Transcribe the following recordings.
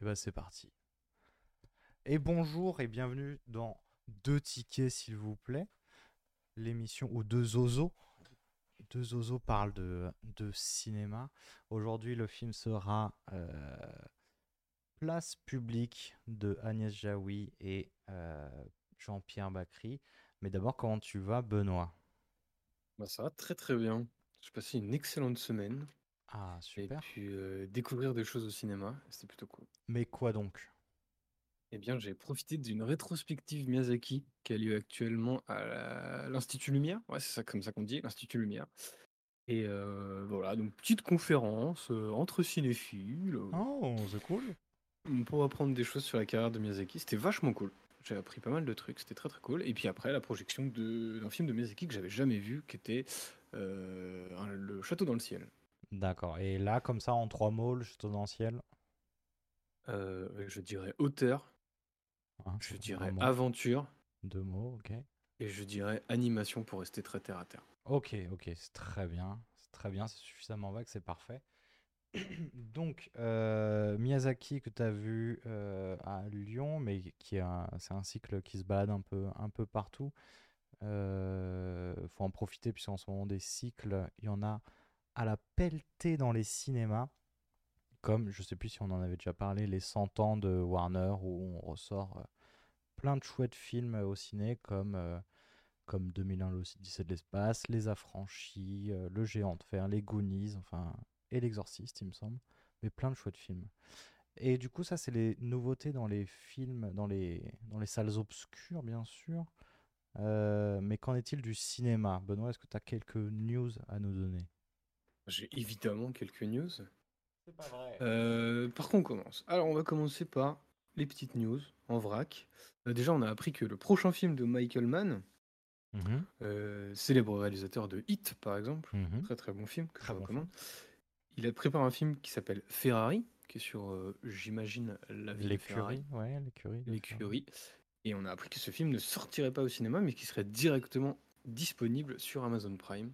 Et ben c'est parti. Et bonjour et bienvenue dans Deux tickets s'il vous plaît. L'émission où deux zozos, deux zozos parlent de, de cinéma. Aujourd'hui le film sera euh, Place publique de Agnès Jaoui et euh, Jean-Pierre Bacry. Mais d'abord comment tu vas Benoît? Bah, ça va très très bien. J'ai passé une excellente semaine Ah et super. puis euh, découvrir des choses au cinéma, c'était plutôt cool. Mais quoi donc? Eh bien, j'ai profité d'une rétrospective Miyazaki qui a lieu actuellement à la- l'Institut Lumière. Ouais, c'est ça comme ça qu'on dit, l'Institut Lumière. Et euh, voilà, donc petite conférence euh, entre cinéphiles euh, Oh c'est cool. pour apprendre des choses sur la carrière de Miyazaki. C'était vachement cool. J'ai appris pas mal de trucs, c'était très très cool. Et puis après, la projection de- d'un film de Miyazaki que j'avais jamais vu, qui était euh, un- Le Château dans le ciel. D'accord. Et là comme ça en trois mots, le château. Euh, je dirais auteur, hein, je dirais aventure Deux mots, ok. et je dirais animation pour rester très terre à terre. Ok, ok, c'est très bien. C'est très bien, c'est suffisamment vague, c'est parfait. Donc, euh, Miyazaki que tu as vu euh, à Lyon, mais qui est un, c'est un cycle qui se balade un peu, un peu partout. Euh, faut en profiter puisqu'en ce moment des cycles, il y en a à la pelletée dans les cinémas. Comme, je sais plus si on en avait déjà parlé, les 100 ans de Warner où on ressort euh, plein de chouettes films au ciné comme, euh, comme 2001 l'Odyssée de l'espace, Les Affranchis, euh, Le Géant de Fer, Les Goonies, enfin, et L'Exorciste, il me semble. Mais plein de chouettes films. Et du coup, ça, c'est les nouveautés dans les films, dans les, dans les salles obscures, bien sûr. Euh, mais qu'en est-il du cinéma? Benoît, est-ce que tu as quelques news à nous donner? J'ai évidemment quelques news. C'est pas vrai. Euh, par contre, on commence. Alors, on va commencer par les petites news en vrac. Euh, déjà, on a appris que le prochain film de Michael Mann, Mhm, euh, célèbre réalisateur de Hit par exemple, mhm. très très bon film que Très je bon recommande, il a préparé un film qui s'appelle Ferrari, qui est sur, euh, j'imagine, la vie de Ferrari. L'écurie, ouais, l'écurie. l'écurie. Et on a appris que ce film ne sortirait pas au cinéma, mais qu'il serait directement disponible sur Amazon Prime.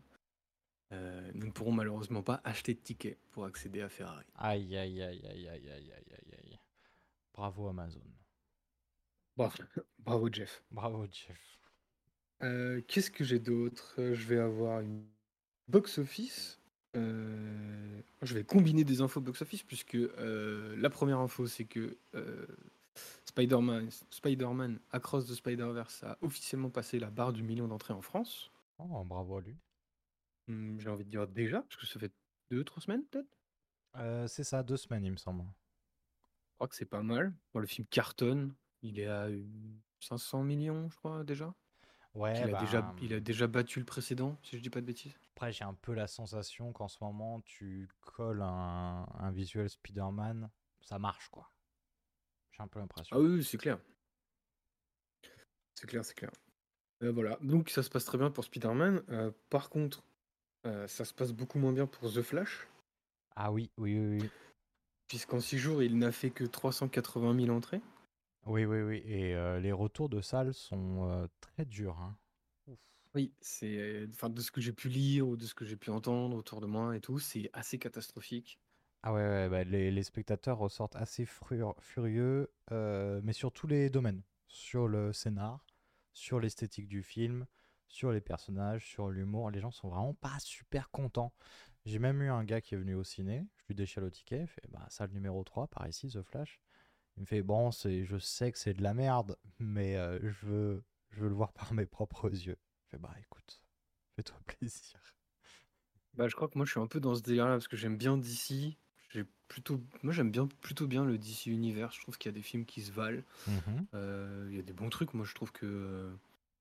Euh, nous ne pourrons malheureusement pas acheter de tickets pour accéder à Ferrari. Aïe, aïe, aïe, aïe, aïe, aïe, aïe, aïe. Bravo Amazon. Bravo, Jeff. Bravo Jeff. Euh, qu'est-ce que j'ai d'autre? Je vais avoir une box-office. Euh, je vais combiner des infos box-office puisque la première info c'est que euh, Spider-Man Spider Across the Spider-Verse a officiellement passé la barre du million d'entrées en France. Oh, bravo à lui. Hum, J'ai envie de dire déjà, parce que ça fait deux, trois semaines peut-être? Euh, c'est ça, deux semaines, il me semble. Je crois que c'est pas mal. Bon, le film cartonne. Il est à euh, 500 millions, je crois, déjà. Ouais, il, a déjà bah, il a déjà battu le précédent, si je dis pas de bêtises. Après, j'ai un peu la sensation qu'en ce moment, tu colles un, un visuel Spider-Man, ça marche, quoi. J'ai un peu l'impression. Ah oui, oui, c'est clair. C'est clair, c'est clair. Euh, voilà, donc ça se passe très bien pour Spider-Man. Euh, par contre, euh, ça se passe beaucoup moins bien pour The Flash, Ah oui, oui, oui, oui. puisqu'en 6 jours, il n'a fait que 380 000 entrées. Oui, oui, oui. Et euh, les retours de salles sont euh, très durs. hein. Ouf. Oui, c'est, enfin, de ce que j'ai pu lire ou de ce que j'ai pu entendre autour de moi et tout, c'est assez catastrophique. Ah ouais, ouais, bah, les, les spectateurs ressortent assez furieux, mais sur tous les domaines. Sur le scénar, sur l'esthétique du film, sur les personnages, sur l'humour. Les gens sont vraiment pas super contents. J'ai même eu un gars qui est venu au ciné, je lui déchire le ticket, il fait bah, salle numéro 3 par ici, The Flash. Il me fait bon, c'est, je sais que c'est de la merde, mais euh, je, veux, je veux le voir par mes propres yeux. Je fais bah écoute, fais-toi plaisir. Bah, je crois que moi, je suis un peu dans ce délire-là parce que j'aime bien DC. J'ai plutôt, moi, j'aime bien plutôt bien le DC univers. Je trouve qu'il y a des films qui se valent. Mhm. Euh, Il y a des bons trucs. Moi, je trouve que euh,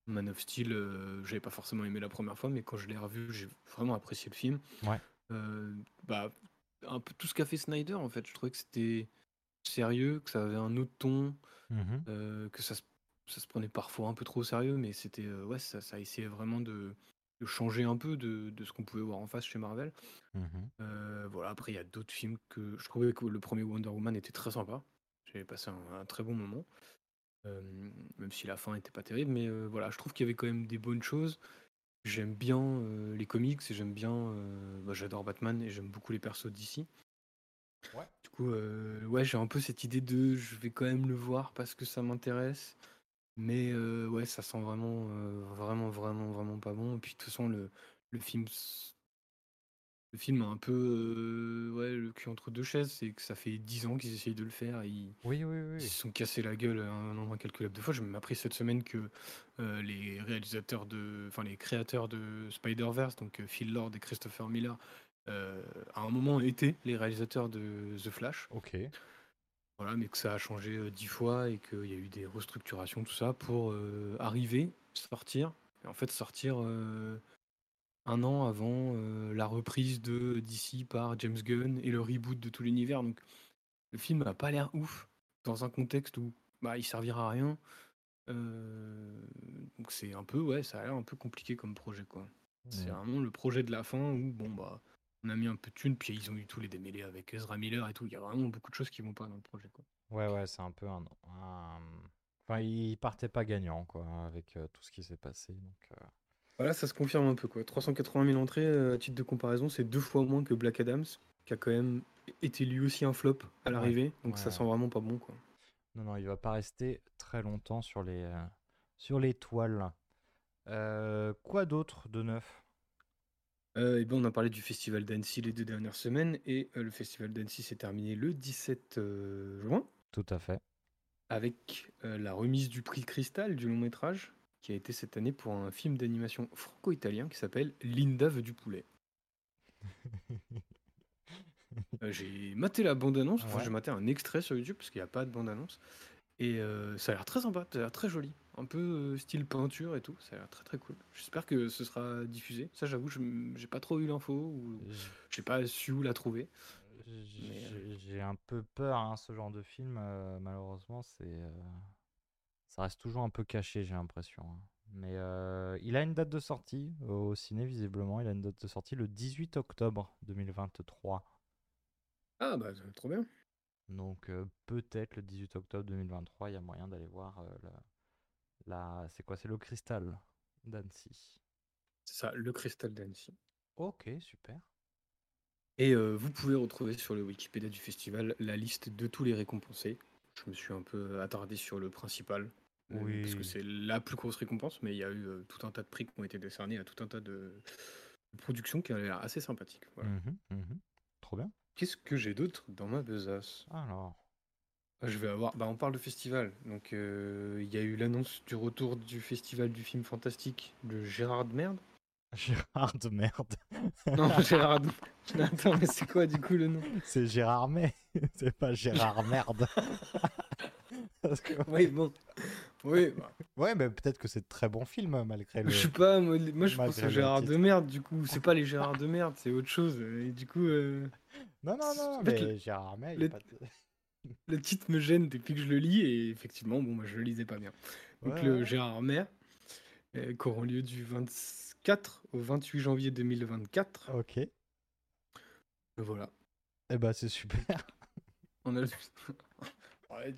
Man of Steel, euh, j'avais pas forcément aimé la première fois, mais quand je l'ai revu, j'ai vraiment apprécié le film. Ouais. Euh, bah, un peu tout ce qu'a fait Snyder, en fait. Je trouvais que c'était sérieux, que ça avait un autre ton, Mhm. euh, que ça se, ça se prenait parfois un peu trop au sérieux, mais c'était ouais, ça, ça essayait vraiment de, de changer un peu de, de ce qu'on pouvait voir en face chez Marvel. Mhm. Voilà, après, il y a d'autres films que je trouvais que le premier Wonder Woman était très sympa. J'ai passé un, un très bon moment. Euh, même si la fin n'était pas terrible, mais euh, voilà, je trouve qu'il y avait quand même des bonnes choses. J'aime bien euh, les comics et j'aime bien. bah, J'adore Batman et j'aime beaucoup les persos d'ici. Ouais. Du coup, euh, ouais, j'ai un peu cette idée de je vais quand même le voir parce que ça m'intéresse. Mais euh, ouais, ça sent vraiment, euh, vraiment, vraiment, vraiment pas bon. Et puis de toute façon, le, le film, le film a un peu euh, ouais, le cul entre deux chaises. C'est que ça fait 10 ans qu'ils essayent de le faire. et ils, Oui, oui, ils oui. se sont cassés la gueule un nombre incalculable de fois. J'ai même appris cette semaine que euh, les réalisateurs de, enfin les créateurs de Spider-Verse, donc euh, Phil Lord et Christopher Miller, à un moment étaient les réalisateurs de The Flash. Ok. Voilà, mais que ça a changé dix fois et qu'il y a eu des restructurations, tout ça, pour arriver, sortir, et en fait sortir un an avant euh, la reprise de DC par James Gunn et le reboot de tout l'univers. Donc le film n'a pas l'air ouf dans un contexte où bah, il servira à rien. Euh, donc c'est un peu, ouais, ça a l'air un peu compliqué comme projet, quoi. C'est vraiment le projet de la fin où, bon, bah, on a mis un peu de thunes, puis ils ont eu tous les démêlés avec Ezra Miller et tout. Il y a vraiment beaucoup de choses qui vont pas dans le projet, quoi. Ouais, ouais, c'est un peu un, un- Enfin, il partait pas gagnant, quoi, avec euh, tout ce qui s'est passé. Donc, Voilà, ça se confirme un peu, quoi. 380 000 entrées, euh, à titre de comparaison, c'est deux fois moins que Black Adams, qui a quand même été lui aussi un flop à Ouais, l'arrivée. Donc ouais, ça sent vraiment pas bon, quoi. Non, non, il va pas rester très longtemps sur les, euh, sur les toiles. Euh, quoi d'autre de neuf? Et ben, on a parlé du festival d'Annecy les deux dernières semaines, et le festival d'Annecy s'est terminé le 17 euh, juin, Tout à fait. avec la remise du prix Cristal du long métrage, qui a été cette année pour un film d'animation franco-italien qui s'appelle Linda veut du poulet. Euh, j'ai maté la bande-annonce, enfin Ouais. j'ai maté un extrait sur YouTube parce qu'il n'y a pas de bande-annonce. Et euh, ça a l'air très sympa, ça a l'air très joli. Un peu euh, style peinture et tout, ça a l'air très très cool. J'espère que ce sera diffusé. Ça j'avoue, j'ai pas trop eu l'info ou j'ai pas su où la trouver. J'ai un peu peur, hein, ce genre de film, malheureusement, c'est, ça reste toujours un peu caché, j'ai l'impression. hein. Mais euh, il a une date de sortie au ciné, visiblement. Il a une date de sortie le 18 octobre 2023. Ah bah trop bien. Donc euh, peut-être le 18 octobre 2023, il y a moyen d'aller voir euh, la, la- c'est quoi? C'est le Cristal d'Annecy. C'est ça, le cristal d'Annecy. Ok, super. Et euh, vous pouvez retrouver sur le Wikipédia du festival la liste de tous les récompensés. Je me suis un peu attardé sur le principal. Euh, Parce que Oui. c'est la plus grosse récompense, mais il y a eu euh, tout un tas de prix qui ont été décernés à tout un tas de, de productions qui ont l'air assez sympathiques. Voilà. Mhm, mhm. Trop bien. Qu'est-ce que j'ai d'autre dans ma besace? Alors, Ah, Je vais avoir. Bah, on parle de festival. Donc, euh, il y a eu l'annonce du retour du festival du film fantastique de Gérard de Merde. Gérard de merde. Non, Gérard. de- Attends, mais c'est quoi du coup le nom? C'est Gérard May, c'est pas Gérard Merde. Parce que- Oui, bon. Oui, bah, Ouais, mais peut-être que c'est de très bon film malgré le. je sais pas. Moi, les- moi, je pense le Gérard de. Merde. Du coup, c'est pas les Gérard de Merde, c'est autre chose. Et du coup, euh, Non, non, non, mais le- Gérard May, le- pas de- le titre me gêne depuis que je le lis. Et effectivement, bon, moi, je le lisais pas bien. Donc, Ouais, le ouais. Gérard Mère, euh, qui auront lieu du 24 au 28 janvier 2024. Ok. Voilà. Eh ben, c'est super. On a le... Ouais,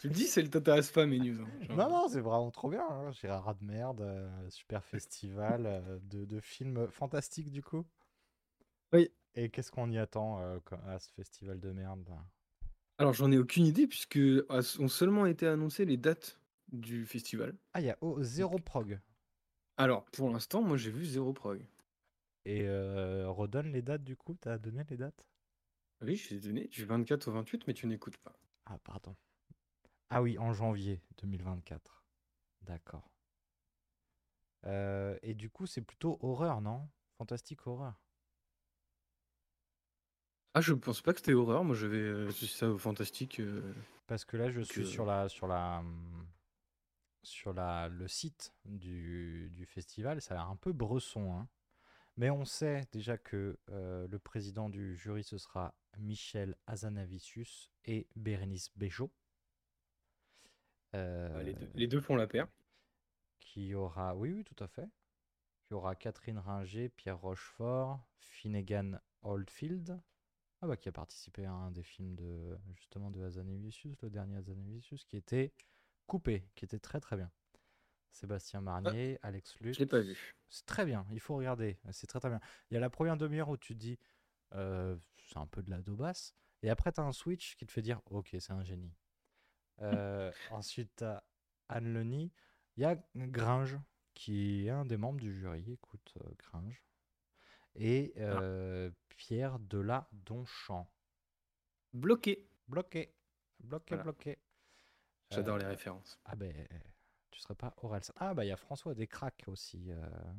tu le dis, ça ne t'intéresse pas mes news. hein. Non, non, c'est vraiment trop bien. hein. Gérard de merde, euh, super festival euh, de, de films fantastiques du coup. Oui. Et qu'est-ce qu'on y attend euh, à ce festival de merde? Alors, j'en ai aucune idée, puisque ah, ont seulement été annoncées les dates du festival. Ah, il y a oh, zéro prog. Alors, pour l'instant, moi, j'ai vu zéro prog. Et redonne les dates du coup, t'as donné les dates? Oui, je t'ai donné du 24 au 28, mais tu n'écoutes pas. Ah, pardon. Ah oui, en janvier 2024. D'accord. Euh, et du coup, c'est plutôt horreur, non? Fantastique horreur. Ah, je pense pas que c'était horreur. Moi, je vais. euh, c'est ça au fantastique. euh, Parce que là, je suis euh, sur la sur la hum, sur la le site du, du festival. Ça a l'air un peu bresson, hein. Mais on sait déjà que euh, le président du jury ce sera Michel Azanavicius et Bérénice les, deux, Euh, les deux font la paire. qui aura, oui, oui, tout à fait. Y aura Catherine Ringer, Pierre Rochefort, Finnegan Oldfield, ah bah, qui a participé à un des films de justement de Hazanavicius, le dernier Hazanavicius, qui était coupé, qui était très très bien. Sébastien Marnier, Alex Je Luth. l'ai pas vu. C'est très bien, il faut regarder, c'est très très bien. Il y a la première demi-heure où tu te dis, euh, c'est un peu de la daubasse, Et après, tu as un switch qui te fait dire Ok, c'est un génie. Euh, ensuite, tu as Anne Leni. Il y a Gringe, qui est un des membres du jury. Écoute, euh, Gringe. Et Ah. euh, Pierre de la Donchamp. Bloqué. Bloqué. Bloqué, Voilà. bloqué. J'adore les références. Ah ben, tu serais pas Orelsan. Ah bah il y a François Descraques aussi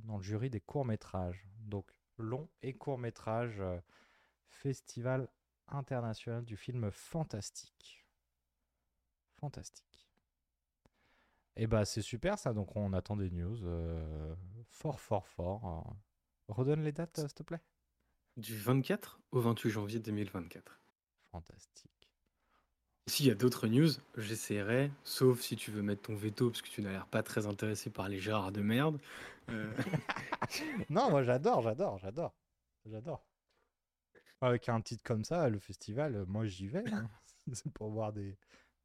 dans le jury des courts-métrages. Donc long et court-métrage euh, Festival international du film fantastique. Fantastique. Et bah c'est super ça, donc on attend des news euh, fort fort fort. hein. Redonne les dates s'il te plaît. Du 24 au 28 janvier 2024. Fantastique. S'il y a d'autres news, j'essaierai, sauf si tu veux mettre ton veto, parce que tu n'as l'air pas très intéressé par les Gérard de merde. Euh, Non, moi j'adore, j'adore, j'adore. J'adore. Avec un titre comme ça, le festival, euh, moi j'y vais. hein. C'est pour voir des,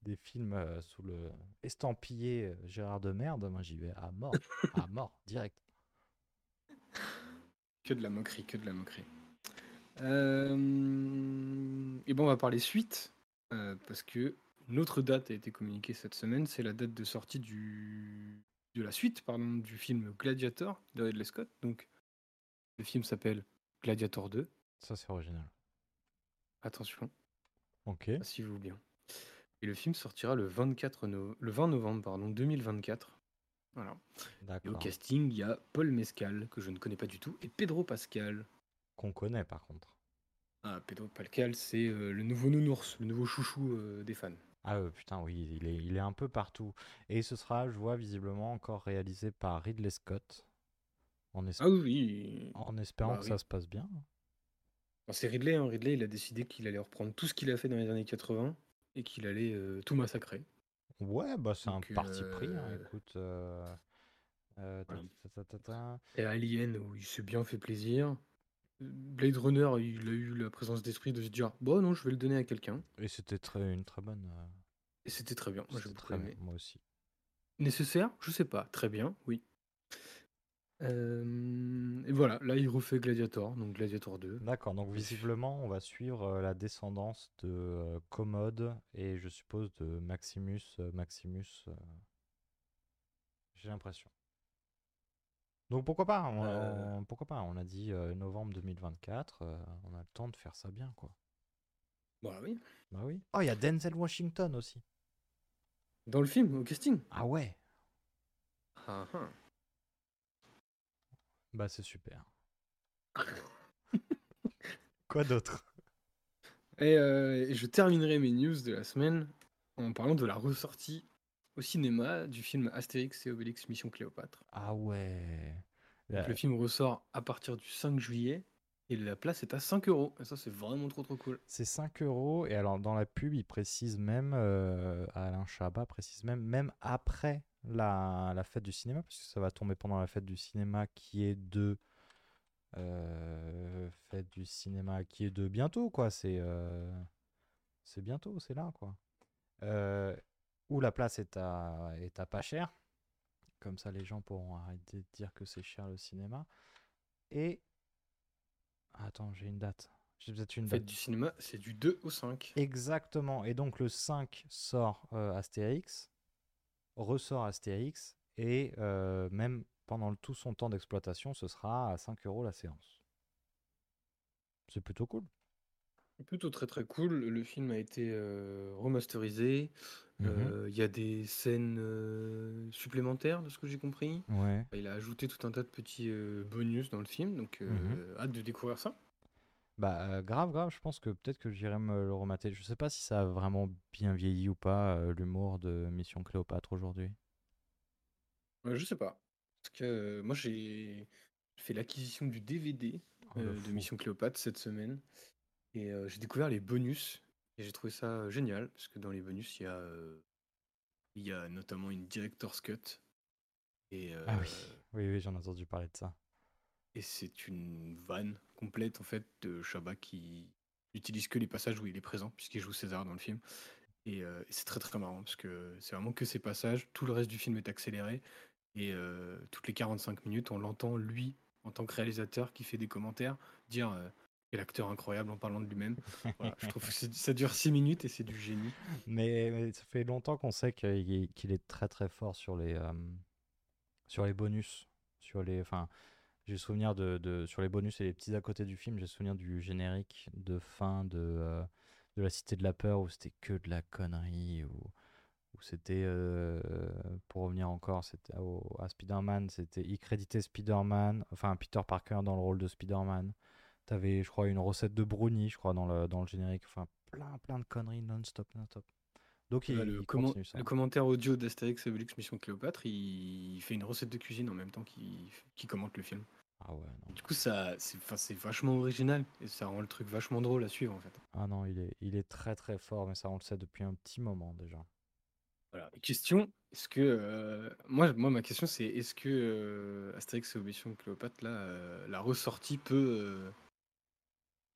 des films euh, sous le estampillé euh, Gérard de merde. Moi j'y vais à mort. à mort, direct. que de la moquerie, que de la moquerie. Euh, et bon, on va parler suite, euh, parce que notre date a été communiquée cette semaine, c'est la date de sortie du, de la suite pardon, du film Gladiator de Ridley Scott. Donc, le film s'appelle Gladiator 2. Ça c'est original. Attention, Ok. asseyez-vous bien. Et le film sortira le, 24 no- le 20 novembre pardon, 2024. Voilà. Et au casting, il y a Paul Mescal, que je ne connais pas du tout, et Pedro Pascal. Qu'on connaît par contre. Ah, Pedro Pascal, c'est euh, le nouveau nounours, le nouveau chouchou euh, des fans. Ah euh, putain, oui, il est, il est un peu partout. Et ce sera, je vois, visiblement encore réalisé par Ridley Scott. En, es- Ah oui, oui. en espérant bah que oui. ça se passe bien. Enfin, c'est Ridley, hein. Ridley, il a décidé qu'il allait reprendre tout ce qu'il a fait dans les années 80 et qu'il allait euh, tout massacrer. Ouais, bah c'est un parti pris, hein, euh, écoute. euh, euh, ta- ta- ta-. Et Alien, où il s'est bien fait plaisir. Blade Runner, il a eu la présence d'esprit de se dire Bon, non, je vais le donner à quelqu'un. Et c'était très, une très bonne. euh, Et c'était très bien. Moi, j'ai très aimé. moi aussi. Nécessaire? Je sais pas. Très bien, oui. Euh, et voilà, là, il refait Gladiator, donc Gladiator 2. D'accord, donc visiblement, on va suivre euh, la descendance de euh, Commode et je suppose de Maximus. euh, Maximus, j'ai l'impression. Donc pourquoi pas on, on- Pourquoi pas On a dit novembre 2024, euh, on a le temps de faire ça bien, quoi. Bah oui. Bah oui. Oh, il y a Denzel Washington aussi. Dans le film, au casting. Ah ouais Ah, ah. Bah c'est super. Quoi d'autre? Et, euh, et je terminerai mes news de la semaine en parlant de la ressortie au cinéma du film Astérix et Obélix Mission Cléopâtre. Ah ouais. Donc, le film ressort à partir du 5 juillet et la place est à 5 euros. Et ça, c'est vraiment trop trop cool. C'est 5 euros. Et alors, dans la pub, il précise même, euh, Alain Chabat précise même, même après la, la fête du cinéma, parce que ça va tomber pendant la fête du cinéma qui est de. euh, fête du cinéma qui est de bientôt, quoi. C'est euh, c'est bientôt, c'est là, quoi. Euh, où la place est à, est à pas cher. Comme ça, les gens pourront arrêter de dire que c'est cher le cinéma. Et. Attends, j'ai une date. J'ai peut-être une date. fête du cinéma, c'est du 2 au 5. Exactement. Et donc le 5 sort euh, Astérix, ressort Astérix, et euh, même pendant tout son temps d'exploitation, ce sera à 5 euros la séance. C'est plutôt cool. Plutôt très très cool. Le film a été euh, remasterisé. Mhm. Euh, Il y a des scènes euh, supplémentaires, de ce que j'ai compris. Ouais. Il a ajouté tout un tas de petits bonus dans le film, donc Mhm. hâte de découvrir ça. Bah euh, grave, grave, je pense que peut-être que j'irai me le remater. Je sais pas si ça a vraiment bien vieilli ou pas, euh, l'humour de Mission Cléopâtre aujourd'hui. Je sais pas. Parce que moi, j'ai fait l'acquisition du DVD Oh, de. Mission Cléopâtre cette semaine. Et j'ai découvert les bonus. Et j'ai trouvé ça génial. Parce que dans les bonus, il y a, il y a notamment une Director's Cut. Et, Ah oui, oui, oui, j'en ai entendu parler de ça. Et c'est une vanne complète, en fait, de Chabat qui n'utilise que les passages où il est présent, puisqu'il joue César dans le film. Et, euh, et c'est très très marrant, parce que c'est vraiment que ces passages. Tout le reste du film est accéléré. Et euh, toutes les 45 minutes, on l'entend, lui, en tant que réalisateur, qui fait des commentaires, dire euh, Quel acteur incroyable en parlant de lui-même. Voilà, je trouve que ça dure 6 minutes et c'est du génie. Mais, ça fait longtemps qu'on sait qu'il est, très très fort sur les, euh, sur les bonus. Sur les, j'ai souvenir de, sur les bonus et les petits à côté du film, j'ai souvenir du générique de fin de, euh, de La Cité de la Peur où c'était que de la connerie. Où, où c'était, euh, pour revenir encore c'était à Spider-Man, c'était, créditait Spider-Man, enfin Peter Parker dans le rôle de Spider-Man. T'avais, je crois, une recette de brownie, je crois, dans le, dans le générique. Enfin, plein, plein de conneries non-stop, non-stop. Donc, il, le, ça. le commentaire audio d'Astérix Obélix Mission Cléopâtre, il... fait une recette de cuisine en même temps qu'il commente le film. Ah ouais, Du coup, ça, c'est vachement original et ça rend le truc vachement drôle à suivre en fait. Ah non, il est, il est très très fort, mais ça on le sait depuis un petit moment déjà. Voilà. question, est-ce que euh, moi, moi ma question c'est est-ce que euh, Astérix et Obélix Cléopâtre là, euh, la ressortie peut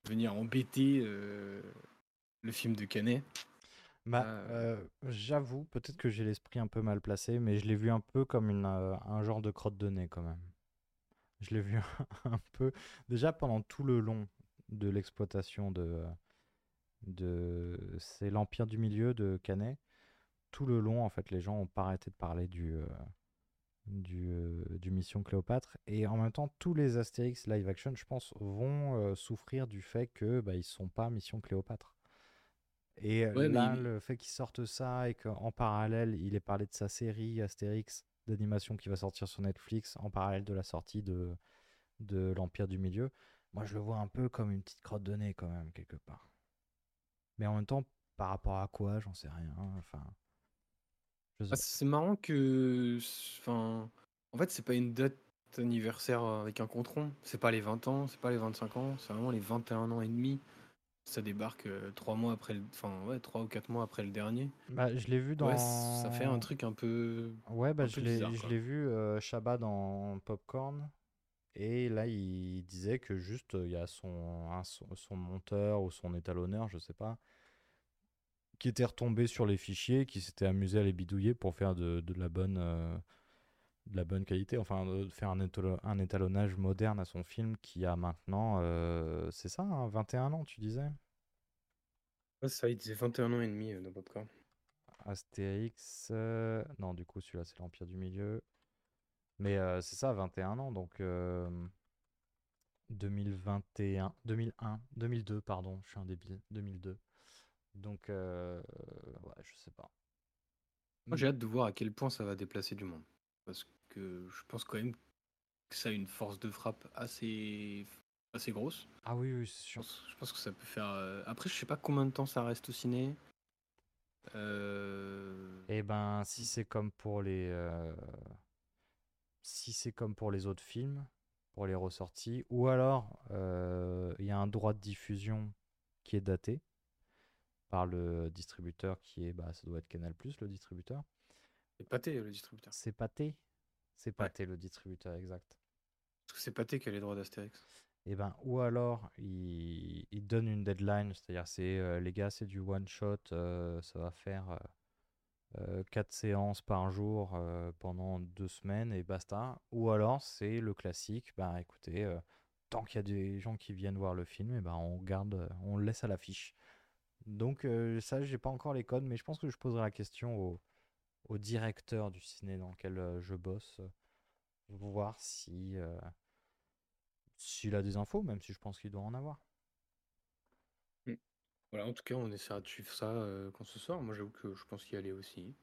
venir embêter le film de Canet? Bah, euh, j'avoue, peut-être que j'ai l'esprit un peu mal placé, mais je l'ai vu un peu comme une, euh, un genre de crotte de nez quand même. Je l'ai vu un peu, déjà pendant tout le long de l'exploitation de, de c'est l'Empire du Milieu de Canet. Tout le long, en fait, les gens ont pas arrêté de parler du, du, euh, du Mission Cléopâtre. Et en même temps, tous les Astérix live action, je pense, vont euh, souffrir du fait que bah, ils sont pas Mission Cléopâtre. Et euh, là, le fait qu'ils sortent ça et qu'en parallèle, il est parlé de sa série Astérix d'animation qui va sortir sur Netflix en parallèle de la sortie de, de l'Empire du Milieu, moi je le vois un peu comme une petite crotte de nez quand même, quelque part. Mais en même temps, par rapport à quoi, j'en sais rien. Enfin, ah, c'est marrant que, enfin, en fait, c'est pas une date anniversaire avec un compte rond. C'est pas les 20 ans, c'est pas les 25 ans, c'est vraiment les 21 ans et demi. Ça débarque euh, trois mois après le, enfin ouais, trois ou quatre mois après le dernier. Bah, je l'ai vu dans. Ouais, ça fait un truc un peu. Ouais, bah, je l'ai, je l'ai vu euh, Shabba dans Popcorn. Et là, il disait que juste, il y a son, son, son monteur ou son étalonneur, je sais pas, qui était retombé sur les fichiers, qui s'était amusé à les bidouiller pour faire de, de la bonne euh, de la bonne qualité, enfin de faire un, un, étalonnage moderne à son film qui a maintenant, euh, c'est ça, 21 hein, ans, tu disais? Ouais, ça, il disait 21 ans et demi euh, dans Popcorn. Astérix, non, du coup, celui-là, c'est l'Empire du Milieu. Mais c'est ça, 21 ans, donc 2021, 2001, 2002, pardon, je suis un débile, 2002. Donc, euh, ouais, je sais pas. Moi, j'ai hâte de voir à quel point ça va déplacer du monde. Parce que je pense quand même que ça a une force de frappe assez, assez grosse. Ah oui, oui, c'est sûr. Je pense, que ça peut faire. Euh, après, je sais pas combien de temps ça reste au ciné. Euh... Eh ben, si c'est comme pour les. Euh, si c'est comme pour les autres films, pour les ressorties, ou alors il y a un droit de diffusion qui est daté par le distributeur qui est, bah, ça doit être Canal Plus le distributeur. C'est Pathé le distributeur. C'est Pathé C'est Pathé le distributeur, exact. Parce que c'est Pathé qui a les droits d'Astérix. Et eh ben, ou alors il, il donne une deadline, c'est-à-dire c'est euh, les gars, c'est du one shot, euh, ça va faire euh, 4 séances par jour pendant deux semaines et basta. Ou alors c'est le classique, bah écoutez, tant qu'il y a des gens qui viennent voir le film, et ben on garde, on le laisse à l'affiche. Donc euh, ça, j'ai pas encore les codes, mais je pense que je poserai la question au, au directeur du ciné dans lequel euh, je bosse, euh, voir si s'il a des infos, même si je pense qu'il doit en avoir. Mmh. Voilà, en tout cas, on essaiera de suivre ça quand ce sort. Moi, j'avoue que je pense y aller aussi.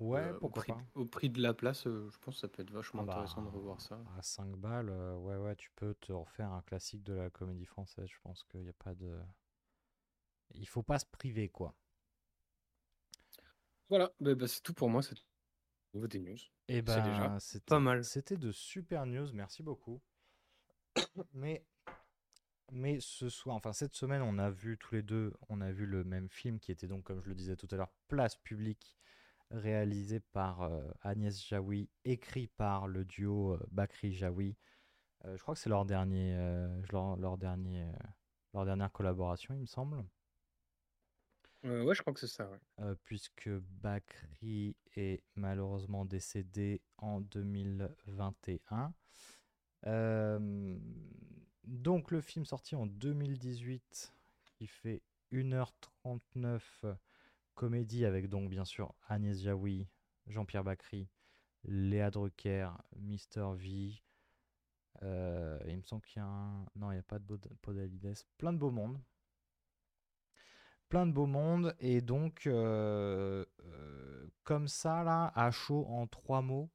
Ouais, pourquoi au prix, pas. Au prix de la place, je pense que ça peut être vachement ah bah, intéressant de revoir ça. À 5 balles, ouais, ouais, tu peux te refaire un classique de la comédie française. Je pense qu'il n'y a pas de il faut pas se priver, quoi. Voilà, bah, bah, c'est tout pour moi, c'est nouveau des news. Et eh ben, pas mal. C'était de super news, merci beaucoup. mais, mais ce soir, enfin cette semaine, on a vu tous les deux, on a vu le même film qui était donc, comme je le disais tout à l'heure, Place publique, réalisé par euh, Agnès Jaoui, écrit par le duo euh, Bakri Jaoui. Euh, je crois que c'est leur dernier, leur, leur, dernier, leur dernière collaboration, il me semble. Euh, ouais, je crois que c'est ça, euh, puisque Bakri est malheureusement décédé en 2021. Euh, Donc le film sorti en 2018, qui fait 1h39 comédie avec donc bien sûr Agnès Jaoui, Jean-Pierre Bacry, Léa Drucker, Mister V. euh, il me semble qu'il y a. Non, il n'y a pas de Podalides. Plein de beau monde. Plein de beau monde. Et donc, euh, euh, comme ça, là, à chaud en trois mots,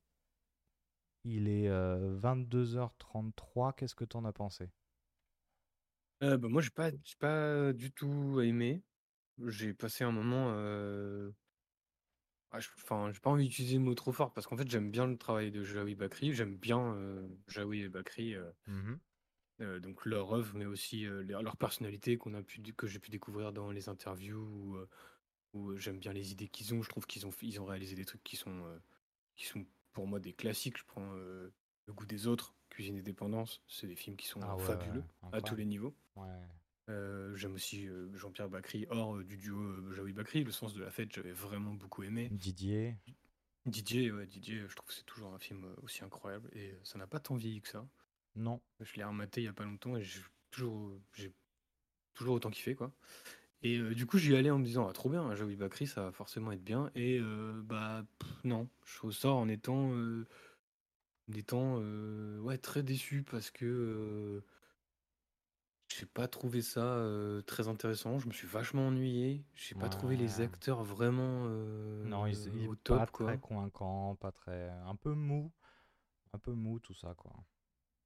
il est euh, 22h33. Qu'est-ce que t'en as pensé? Euh, bah, moi, j'ai pas, j'ai pas du tout aimé. J'ai passé un moment. euh, ah, je- Enfin, j'ai pas envie d'utiliser le mot trop fort parce qu'en fait, j'aime bien le travail de Jaoui Bakri. J'aime bien euh, Jaoui et Bakri, euh, Mhm. Euh, donc leur œuvre, mais aussi euh, leur, personnalité qu'on a pu, que j'ai pu découvrir dans les interviews où, euh, où, j'aime bien les idées qu'ils ont. Je trouve qu'ils ont, ils ont réalisé des trucs qui sont, qui sont pour moi des classiques. Je prends Le goût des autres, Cuisine et dépendance. C'est des films qui sont Ah ouais, fabuleux ouais, à tous les niveaux. Ouais. J'aime aussi Jean-Pierre Bacry, hors du duo Jaoui Bacry. Le sens de la fête, j'avais vraiment beaucoup aimé. Didier. Didier, ouais, Didier, je trouve que c'est toujours un film aussi incroyable et ça n'a pas tant vieilli que ça. Non. Je l'ai rematé il y a pas longtemps et j'ai toujours, j'ai toujours autant kiffé quoi. Et euh, du coup, j'y allais en me disant ah trop bien, Jaoui Bacry, ça va forcément être bien. Et euh, bah pff, non, je ressors en étant, euh, en étant ouais très déçu parce que j'ai pas trouvé ça très intéressant. Je me suis vachement ennuyé. J'ai pas trouvé les Ouais. acteurs vraiment Non, il, il est au pas top quoi. très convaincant, pas très. Un peu mou. Un peu mou tout ça, quoi.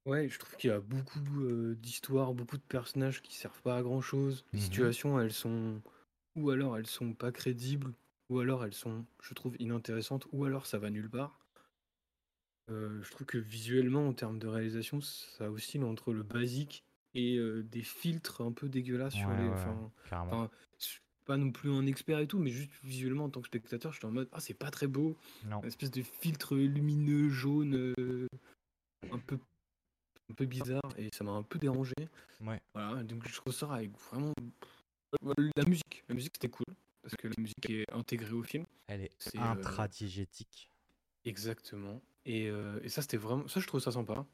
Ouais, je trouve qu'il y a beaucoup euh, d'histoires, beaucoup de personnages qui servent pas à grand chose. Les Mhm. situations, elles sont. Ou alors elles sont pas crédibles, ou alors elles sont, je trouve, inintéressantes, ou alors ça va nulle part. Euh, je trouve que visuellement, en termes de réalisation, ça oscille entre le basique et euh, des filtres un peu dégueulasses sur Ouais, les. Enfin, je suis pas non plus un expert et tout, mais juste visuellement, en tant que spectateur, j'étais en mode Ah, c'est pas très beau. Non. Une espèce de filtre lumineux, jaune, euh, un peu un peu bizarre et ça m'a un peu dérangé. Ouais. Voilà, donc je ressors avec vraiment la musique. La musique c'était cool parce que la musique est intégrée au film. Elle est C'est, euh, intradigétique. Exactement. Et, euh, et ça c'était vraiment ça je trouve ça sympa.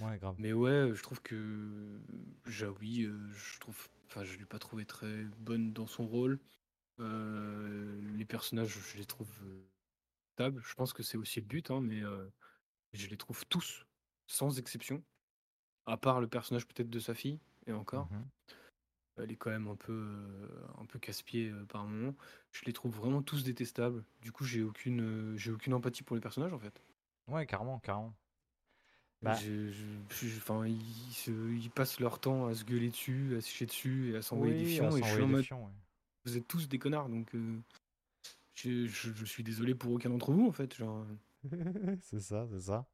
Ouais, grave. Mais ouais, je trouve que Jaoui, euh, je trouve, enfin je l'ai pas trouvé très bonne dans son rôle. Euh, les personnages, je les trouve euh, stables. Je pense que c'est aussi le but, hein, mais euh, je les trouve tous, sans exception. À part le personnage peut-être de sa fille, et encore. Mhm. Elle est quand même un peu, euh, un peu casse-pied euh, par moment. Je les trouve vraiment tous détestables. Du coup, j'ai aucune, euh, j'ai aucune empathie pour les personnages en fait. Ouais, carrément, carrément. Bah. Je- je- je- Enfin, ils, se- ils passent leur temps à se gueuler dessus, à se chier dessus et à s'envoyer des fions. Et je suis s'envoyer en des mode, fions, ouais. vous êtes tous des connards, donc euh, je, suis désolé pour aucun d'entre vous en fait. Genre, c'est ça, c'est ça.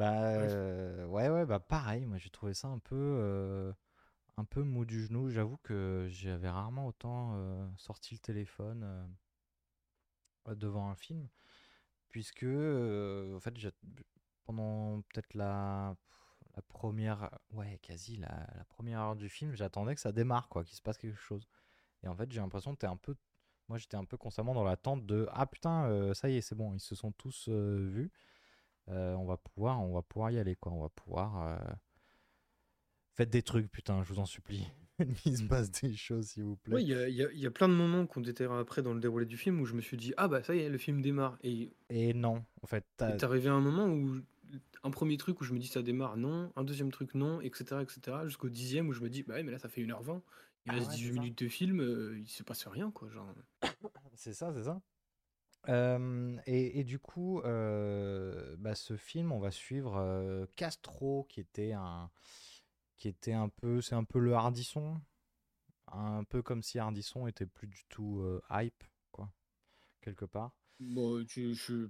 Bah Ouais. euh, ouais, ouais, bah pareil. Moi, j'ai trouvé ça un peu, euh, un peu mou du genou. J'avoue que j'avais rarement autant euh, sorti le téléphone euh, devant un film, puisque euh, en fait, j'ai- pendant peut-être la la première, ouais, quasi la, la première heure du film, j'attendais que ça démarre, quoi, qu'il se passe quelque chose. Et en fait, j'ai l'impression que t'es un peu, moi, j'étais un peu constamment dans l'attente de, ah putain, euh, ça y est, c'est bon, ils se sont tous euh, vus. Euh, on va pouvoir, on va pouvoir y aller, quoi. On va pouvoir. euh, Faites des trucs, putain, je vous en supplie. Il se passe des choses, s'il vous plaît. Ouais, il y y a- il y a plein de moments qu'on déterre après dans le déroulé du film où je me suis dit, ah bah ça y est, le film démarre. Et Et non, en fait, est arrivé un moment où un premier truc où je me dis ça démarre, non, un deuxième truc, non, etc. etc. jusqu'au dixième où je me dis, bah ouais, mais là ça fait 1h20, il Ah reste ouais, 18 c'est ça. minutes de film, euh, il se passe rien quoi. Genre. c'est ça, c'est ça. Euh, et, et du coup, euh, bah, ce film, on va suivre euh, Castro, qui était un, qui était un peu, c'est un peu le Hardisson, un peu comme si Hardisson était plus du tout hype, quoi, quelque part. Bon, tu, je...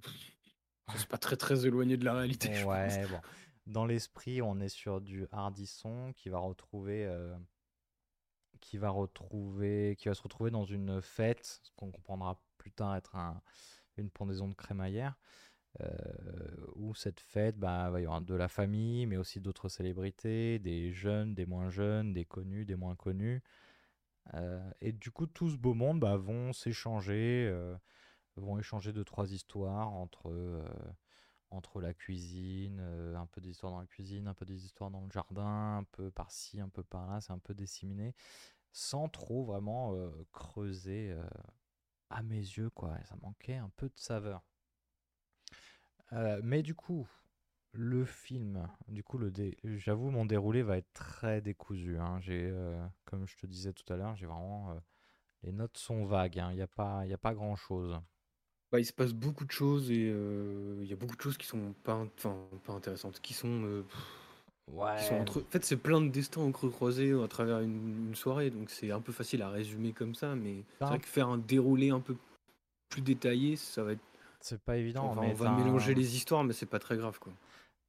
c'est pas très très éloigné de la réalité, je pense. Ouais, bon. Dans l'esprit, on est sur du Hardisson qui va retrouver, qui va retrouver, qui va se retrouver dans une fête, ce qu'on comprendra plus tard être un- une pendaison de crémaillère, euh, où cette fête, bah, va y avoir de la famille, mais aussi d'autres célébrités, des jeunes, des moins jeunes, des connus, des moins connus. Euh, et du coup, tout ce beau monde bah, vont s'échanger, euh, vont échanger deux, trois histoires entre, entre la cuisine, un peu d'histoire dans la cuisine, un peu des histoires dans le jardin, un peu par-ci, un peu par-là, c'est un peu disséminé, sans trop vraiment creuser à mes yeux, quoi. Ça manquait un peu de saveur. mais du coup, le film, du coup, le j'avoue, mon déroulé va être très décousu. Hein. J'ai, comme je te disais tout à l'heure, j'ai vraiment les notes sont vagues. Hein. Il n'y a pas, il a pas grand chose. Bah, il se passe beaucoup de choses et il y a beaucoup de choses qui sont pas, pas intéressantes, qui sont, Ouais. entre. En fait, c'est plein de destins en creux croisés à travers une, soirée, donc c'est un peu facile à résumer comme ça, mais c'est vrai que faire un déroulé un peu plus détaillé, ça va être. C'est pas évident, on va mélanger les histoires, mais c'est pas très grave, quoi.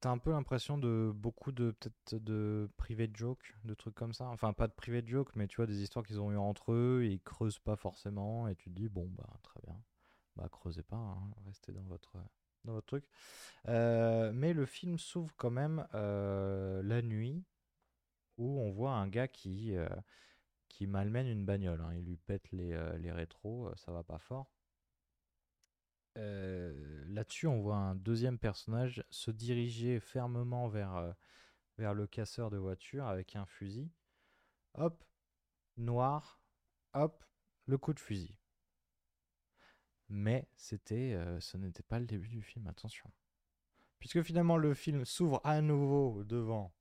T'as un peu l'impression de beaucoup de peut-être de private joke, de trucs comme ça. Enfin, pas de private joke, mais tu vois des histoires qu'ils ont eu entre eux, et ils creusent pas forcément, et tu te dis bon bah très bien, bah creusez pas, hein, restez dans votre dans votre truc. Euh, mais le film s'ouvre quand même euh, la nuit, où on voit un gars qui euh, qui malmène une bagnole. Hein. Il lui pète les, les rétros, ça va pas fort. Là-dessus, on voit un deuxième personnage se diriger fermement vers le casseur de voiture avec un fusil. Hop, noir, hop, le coup de fusil. Mais c'était, euh, ce n'était pas le début du film, attention. Puisque finalement le film s'ouvre à nouveau devant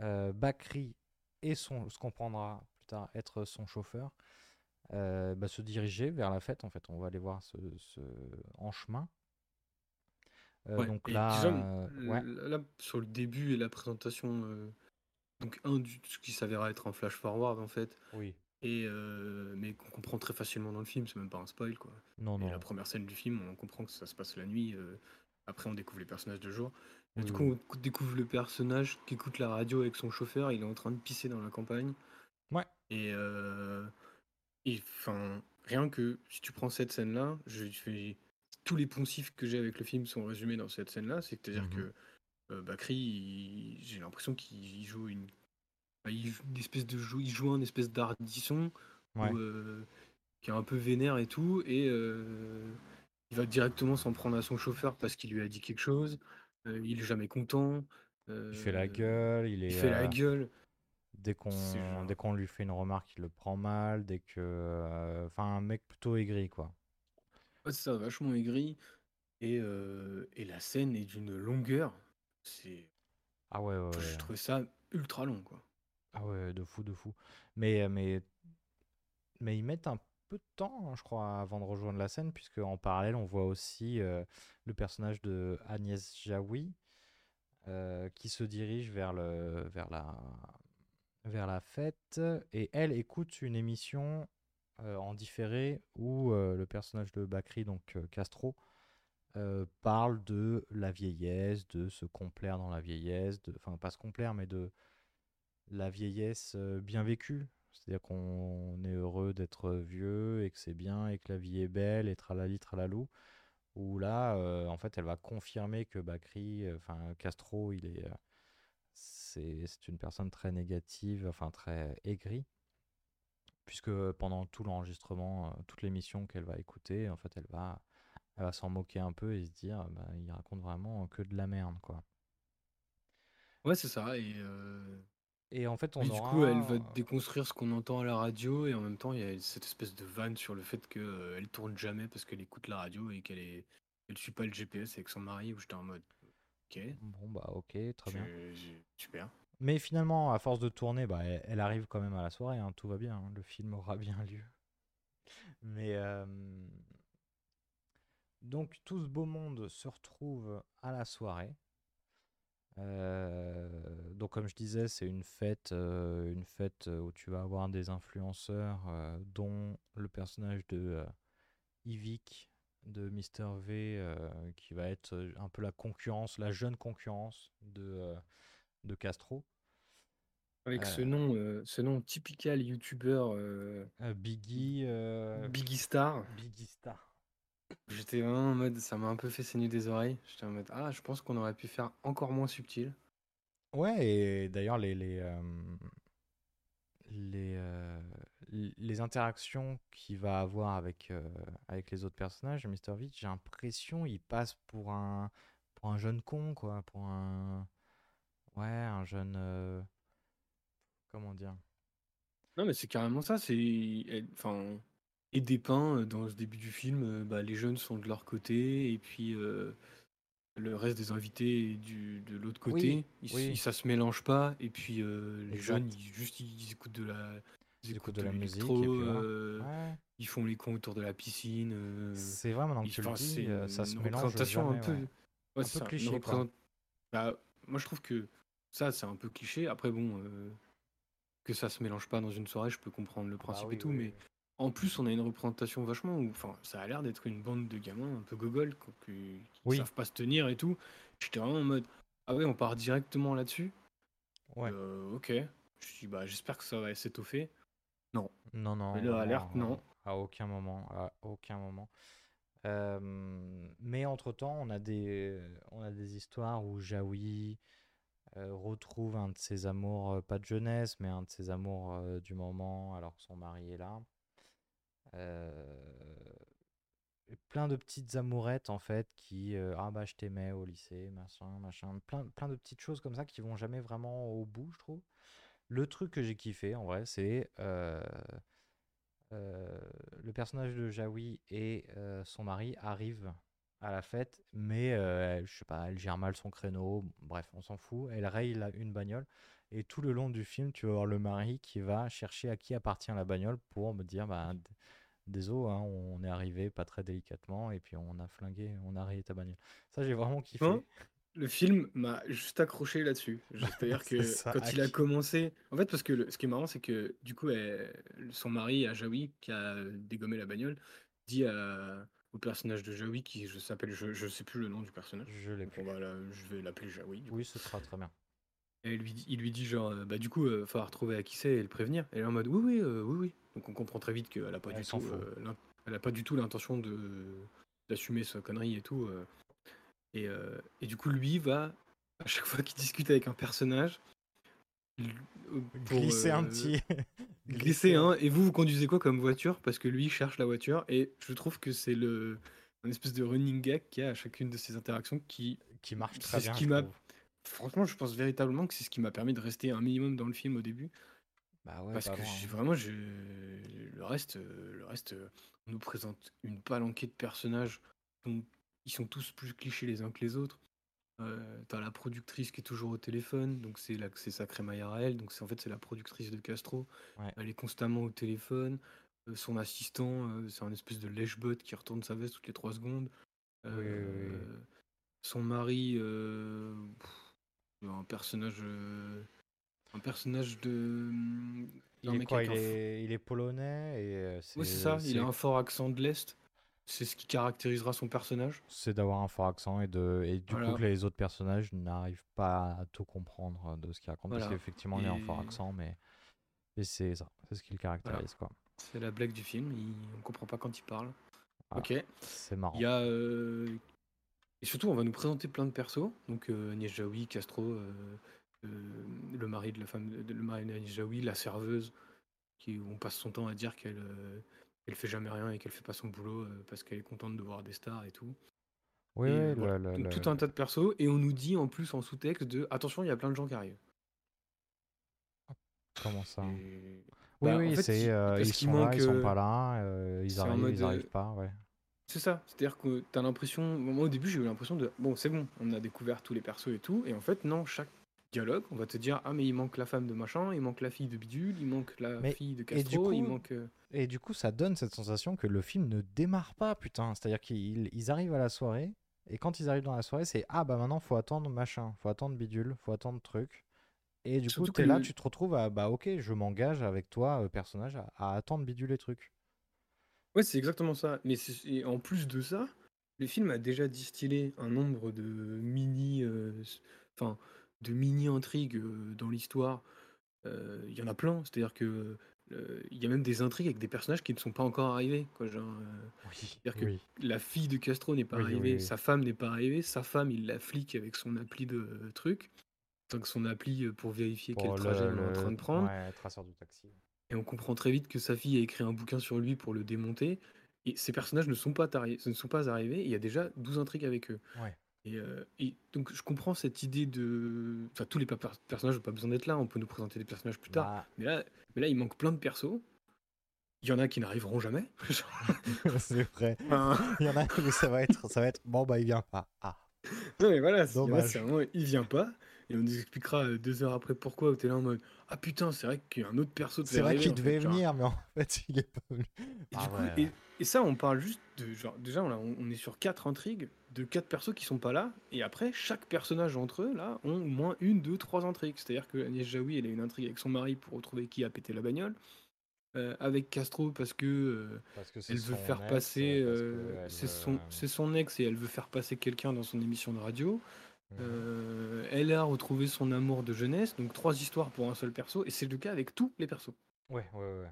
Bakri et son, ce qu'on prendra plus tard être son chauffeur. Euh, bah, se diriger vers la fête. En fait, on va aller voir ce, en chemin. Euh, donc là, euh, là, sur le début et la présentation, donc un du ce qui s'avéra être un flash forward en fait. Oui. Et mais qu'on comprend très facilement dans le film, c'est même pas un spoil quoi. Non, non. la première scène du film, on comprend que ça se passe la nuit. après, on découvre les personnages de jour. du coup, on découvre le personnage qui écoute la radio avec son chauffeur. Il est en train de pisser dans la campagne. Ouais. Et enfin, rien que si tu prends cette scène-là, je fais tous les poncifs que j'ai avec le film sont résumés dans cette scène-là. C'est-à-dire mmh que euh, Bakri, j'ai l'impression qu'il joue une, il joue une espèce de il joue un espèce d'ardisson euh, qui est un peu vénère et tout, et euh, il va directement s'en prendre à son chauffeur parce qu'il lui a dit quelque chose. il est jamais content. il fait la gueule, il est. Il fait la gueule. Dès qu'on dès qu'on lui fait une remarque, il le prend mal. Dès que, euh, enfin, un mec plutôt aigri, quoi. Ouais, c'est ça, vachement aigri. Et, euh, et la scène est d'une longueur. C'est. Ah ouais, ouais, Je trouve ça ultra long, quoi. Ah ouais, de fou, de fou. Mais, mais, mais ils mettent un peu de temps, hein, je crois, avant de rejoindre la scène, puisque en parallèle, on voit aussi euh, le personnage de Agnès Jaoui qui se dirige vers, le, vers la, vers la fête et elle écoute une émission euh, en différé où euh, le personnage de Bakri, donc euh, Castro, parle de la vieillesse, de se complaire dans la vieillesse, de, enfin pas se complaire, mais de la vieillesse bien vécue. C'est-à-dire qu'on est heureux d'être vieux et que c'est bien et que la vie est belle et tralali tralalou. Où là, en fait, elle va confirmer que Bakri, enfin Castro, il est c'est une personne très négative, enfin très aigrie, puisque pendant tout l'enregistrement, toute l'émission qu'elle va écouter, en fait, elle va, elle va s'en moquer un peu et se dire, bah, il raconte vraiment que de la merde, quoi. Ouais, c'est ça. Et, et en fait, on du coup, elle va déconstruire ce qu'on entend à la radio, et en même temps, il y a cette espèce de vanne sur le fait qu'elle euh, elle tourne jamais parce qu'elle écoute la radio et qu'elle est, elle suit pas le GPS avec son mari, où j'étais en mode, Ok. Bon, bah, ok, très bien. Super. Mais finalement, à force de tourner, bah, elle, arrive quand même à la soirée, hein, tout va bien, hein, le film aura bien lieu. Mais euh, donc tout ce beau monde se retrouve à la soirée. Euh, donc comme je disais, c'est une fête, euh, une fête où tu vas avoir des influenceurs, dont le personnage de Yvick, de Mister V euh, qui va être euh, un peu la concurrence, la jeune concurrence de, euh, de Castro. Avec ce nom, ce nom typical youtubeur Biggie. Biggie Star. Biggie Star. J'étais vraiment en mode, ça m'a un peu fait saigner des oreilles. J'étais en mode, ah, je pense qu'on aurait pu faire encore moins subtil. Ouais, et d'ailleurs, les, les, les, les interactions qu'il va avoir avec, euh, avec les autres personnages, Mr. V, j'ai l'impression il passe pour un, pour un jeune con, quoi. Pour un. Ouais, un jeune. euh, Comment dire? Non, mais c'est carrément ça. C'est, enfin, et dépeint dans ce début du film, bah, les jeunes sont de leur côté et puis euh, le reste des invités est du, de l'autre Oui, côté. Ils, oui. ils- ça se mélange pas et puis euh, les Exact. jeunes, ils, juste ils écoutent de la, ils Ils écoutent écoutent de de la musique euh, Ouais. ils font les cons autour de la piscine. C'est vrai, maintenant que tu le dis, ça se mélange représentation jamais, un peu, ouais. ouais, Un c'est peu ça, une cliché, représent- bah, moi je trouve que ça c'est un peu cliché. Après bon. que ça se mélange pas dans une soirée, je peux comprendre le Bah principe oui, et tout, oui, mais oui. En plus, on a une représentation vachement où, enfin, ça a l'air d'être une bande de gamins un peu gogol, qui, Oui. savent pas se tenir et tout. J'étais vraiment en mode, ah ouais, on part directement là-dessus? Ouais. Euh, ok. Je dis, bah, j'espère que ça va s'étoffer. Non. Non, non. Mais là, alerte, non. À aucun moment. À aucun moment. Euh, mais entre-temps, on a des, on a des histoires où Jaoui euh, retrouve un de ses amours, pas de jeunesse, mais un de ses amours du moment, alors que son mari est là. Euh, plein de petites amourettes, en fait, qui, euh, ah bah je t'aimais au lycée, machin, machin. Plein, plein de petites choses comme ça qui vont jamais vraiment au bout, je trouve. Le truc que j'ai kiffé, en vrai, c'est euh, le personnage de Jaoui et son mari arrivent à la fête, mais je sais pas, elle gère mal son créneau. Bref, on s'en fout. Elle raye une bagnole. Et tout le long du film, tu vas voir le mari qui va chercher à qui appartient la bagnole pour me dire bah, désolé, hein, on est arrivé pas très délicatement et puis on a flingué, on a rayé ta bagnole. Ça, j'ai vraiment kiffé. Hein? Le film m'a juste accroché là-dessus. C'est-à-dire C'est que ça, quand il a commencé. En fait, parce que le- ce qui est marrant, c'est que du coup, elle- son mari, à Jaoui, qui a dégommé la bagnole, dit à- au personnage de Jaoui, qui je s'appelle, je, je sais plus le nom du personnage. Je l'ai Donc plus. on va la- je vais l'appeler Jaoui. Oui, ce sera très bien. Et lui, il lui dit genre, euh, bah du coup, il falloir trouver à qui c'est et le prévenir. Et elle est en mode, oui, oui, euh, oui, oui. Donc on comprend très vite qu'elle a pas du tout, fout. euh, l'in- elle a pas du tout l'intention de d'assumer sa connerie et tout. euh. Et, euh, et du coup, lui va à chaque fois qu'il discute avec un personnage, euh, pour, Glisser un euh, petit. glisser un. Et vous, vous conduisez quoi comme voiture? Parce que lui il cherche la voiture. Et je trouve que c'est le un espèce de running gag qu'il y a à chacune de ces interactions qui qui marche c'est très ce bien. qui je m'a trouve. Franchement, je pense véritablement que c'est ce qui m'a permis de rester un minimum dans le film au début. Bah ouais, Parce que hein. vraiment, je... le reste, euh, le reste euh, on nous présente une palanquée de personnages. dont Ils sont tous plus clichés les uns que les autres. Euh, T'as la productrice qui est toujours au téléphone, donc c'est la... c'est Sacré Maya Raël, donc c'est en fait c'est la productrice de Castro. Ouais. Elle est constamment au téléphone. Euh, son assistant, euh, c'est un espèce de lèche-bot qui retourne sa veste toutes les 3 secondes. Oui, oui, oui. Son mari, pff, un personnage, euh, un personnage de. Il est mec quoi avec il un f- est, il est polonais et euh, Oui, c'est ça. Il a un fort accent de l'est. C'est ce qui caractérisera son personnage. c'est d'avoir un fort accent et, de, et du Voilà. coup que les autres personnages n'arrivent pas à tout comprendre de ce qu'il raconte. Parce Voilà. qu'effectivement, il a un fort accent, mais et c'est ça. C'est ce qui le caractérise. quoi. C'est la blague du film. Il... On comprend pas quand il parle. Ok. C'est marrant. Il y a. euh, Et surtout, on va nous présenter plein de persos. Donc, euh, Agnès Jaoui, Castro, euh, euh, le mari de la femme, de, le mari d'Agnès Jaoui, la serveuse, qui on passe son temps à dire qu'elle euh, elle fait jamais rien et qu'elle fait pas son boulot parce qu'elle est contente de voir des stars et tout. Oui, Et, voilà. tout un tas de persos. Et on nous dit en plus en sous-texte de attention, il y a plein de gens qui arrivent. Comment ça? Et- Oui, Bah, en oui, fait, c'est ils qu'il sont là, ils sont pas là, ils en arrivent, ils arrivent pas, ouais. C'est ça, c'est-à-dire que t'as l'impression, moi au début j'ai eu l'impression de, bon c'est bon, on a découvert tous les persos et tout, et en fait non, chaque dialogue, on va te dire, ah mais il manque la femme de machin, il manque la fille de Bidule, il manque la Mais- fille de et Castro, il coup- manque... euh, Et du coup, ça donne cette sensation que le film ne démarre pas, putain. C'est-à-dire qu'ils ils arrivent à la soirée, et quand ils arrivent dans la soirée, c'est ah bah maintenant faut attendre machin, faut attendre bidule, faut attendre truc. Et du Surtout coup, t'es que là, le- tu te retrouves à bah ok, je m'engage avec toi, euh, personnage, à, à attendre bidule et trucs. Ouais c'est exactement ça, mais et en plus de ça, le film a déjà distillé un nombre de mini... euh, s- Enfin, de mini-intrigues euh, dans l'histoire, Euh, il y en a plein, c'est-à-dire que... Il y a même des intrigues avec des personnages qui ne sont pas encore arrivés. Quoi, genre, Oui, C'est-à-dire que la fille de Castro n'est pas Oui, arrivée, sa femme n'est pas arrivée, sa femme, il la flique avec son appli de truc, donc son appli pour vérifier quel le- trajet elle est en le- train de prendre. Ouais, traceur du taxi. Et on comprend très vite que sa fille a écrit un bouquin sur lui pour le démonter. Et ces personnages ne sont pas, ne sont pas arrivés, il y a déjà 12 intrigues avec eux. Ouais. Et, euh, et donc je comprends cette idée de... Enfin, tous les per- personnages n'ont pas besoin d'être là, on peut nous présenter des personnages plus tard. Bah, Mais là, mais là, il manque plein de persos. Il y en a qui n'arriveront jamais. c'est vrai. Enfin, Il y en a où ça va être, ça va être, bon bah il vient pas. Ah, non mais voilà, c'est vraiment, il vient pas. Et on nous expliquera euh, deux heures après pourquoi, où t'es là en mode Ah putain, c'est vrai qu'il y a un autre perso devait c'est vrai qu'il fait, devait genre. venir, mais en fait il est pas venu. Et, Ah du coup, ouais. et, et ça, on parle juste de genre. Déjà, on, a- on est sur quatre intrigues de quatre persos qui sont pas là. Et après, chaque personnage entre eux, là, ont au moins une, deux, trois intrigues. C'est-à-dire que Agnès Jaoui, elle a une intrigue avec son mari pour retrouver qui a pété la bagnole. Euh, avec Castro, parce que euh, Parce que c'est elle veut faire ex, passer. euh, c'est son, c'est son ex et elle veut faire passer quelqu'un dans son émission de radio. Euh, elle a retrouvé son amour de jeunesse. Donc, trois histoires pour un seul perso. Et c'est le cas avec tous les persos. Ouais, ouais, ouais.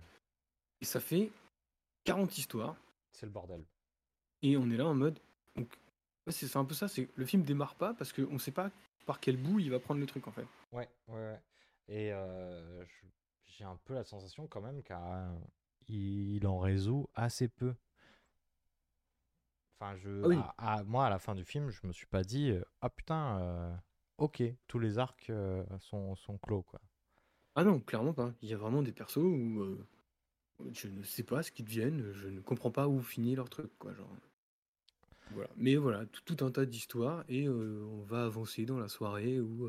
Et ça fait 40 histoires. C'est le bordel. Et on est là en mode. Donc, c'est un peu ça, c'est le film démarre pas parce qu'on sait pas par quel bout il va prendre le truc en fait. Ouais, ouais, ouais. Et euh, j'ai un peu la sensation quand même qu'il en résout assez peu. Enfin, je, Ah oui. à- à- moi, à la fin du film, je me suis pas dit, euh, ah putain, euh, ok, tous les arcs euh, sont, sont clos, quoi. Ah non, clairement pas. Il y a vraiment des persos où euh, je ne sais pas ce qu'ils deviennent, je ne comprends pas où finit leur truc quoi. Genre. Voilà. Mais voilà, tout, tout un tas d'histoires et on va avancer dans la soirée où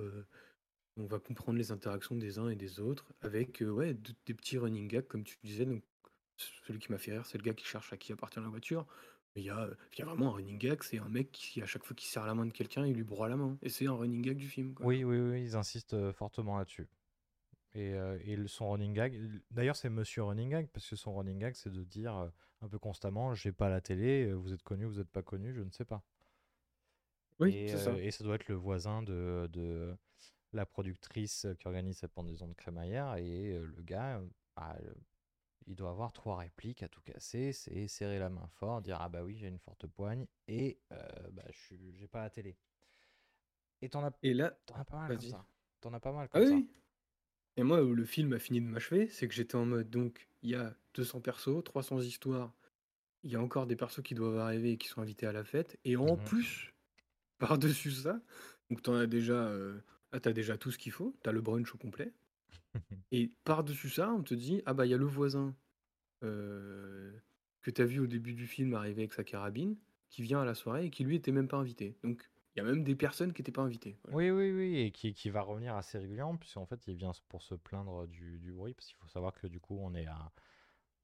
on va comprendre les interactions des uns et des autres avec ouais, de- des petits running gags comme tu disais. Donc, celui qui m'a fait rire, c'est le gars qui cherche à qui appartient la voiture. Il y a, il y a vraiment un running gag, c'est un mec qui, à chaque fois qu'il serre la main de quelqu'un, il lui broie la main. Et c'est un running gag du film. Quoi. Oui, oui, oui, ils insistent euh, fortement là-dessus. Et, euh, et le- son running gag, d'ailleurs, c'est Monsieur Running Gag, parce que son running gag, c'est de dire euh, un peu constamment, j'ai pas la télé, euh, vous êtes connu, vous êtes pas connu, je ne sais pas. Oui, Et, c'est ça. euh, et ça doit être le voisin de, de la productrice qui organise cette pendaison de crémaillère. Et euh, le gars, euh, ah, euh, il doit avoir trois répliques à tout casser. C'est serrer la main fort, dire Ah bah oui, j'ai une forte poigne et euh, bah, je j'ai pas la télé. Et t'en as, Et là, t'en as pas mal comme vas-y. ça. T'en as pas mal Ah comme ça. oui. Et moi, où le film a fini de m'achever, c'est que j'étais en mode, donc, il y a 200 persos, 300 histoires, il y a encore des persos qui doivent arriver et qui sont invités à la fête, et en Mhm. plus, par-dessus ça, donc t'en as déjà, euh, ah, t'as déjà tout ce qu'il faut, t'as le brunch au complet, et par-dessus ça, on te dit, ah bah, il y a le voisin euh, que t'as vu au début du film arriver avec sa carabine, qui vient à la soirée et qui lui était même pas invité. Donc, il y a même des personnes qui n'étaient pas invitées. Voilà. Oui, oui, oui, et qui, qui va revenir assez régulièrement, puisqu'en fait, il vient pour se plaindre du, du bruit, parce qu'il faut savoir que du coup, on est à,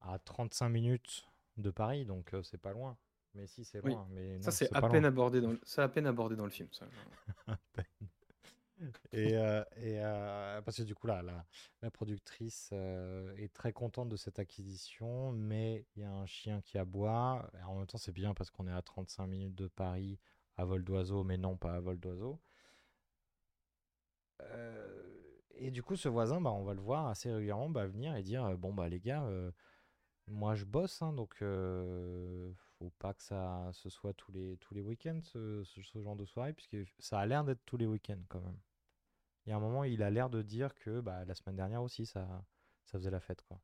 à 35 minutes de Paris, donc euh, c'est pas loin. Mais si, c'est Oui. loin. Mais Ça, c'est à peine abordé dans le... à peine abordé dans le film. Ça. À peine. Et, euh, euh, parce que du coup, là, la, productrice euh, est très contente de cette acquisition, mais il y a un chien qui aboie. En même temps, c'est bien parce qu'on est à 35 minutes de Paris à vol d'oiseau, mais non pas à vol d'oiseau. Et du coup, ce voisin, bah, on va le voir assez régulièrement bah, venir et dire Bon, bah, les gars, moi je bosse, hein, donc faut pas que ça ce soit tous les, tous les week-ends, ce, ce- ce genre de soirée, puisque ça a l'air d'être tous les week-ends quand même. Il y a un moment, il a l'air de dire que bah, la semaine dernière aussi, ça, ça faisait la fête. Quoi.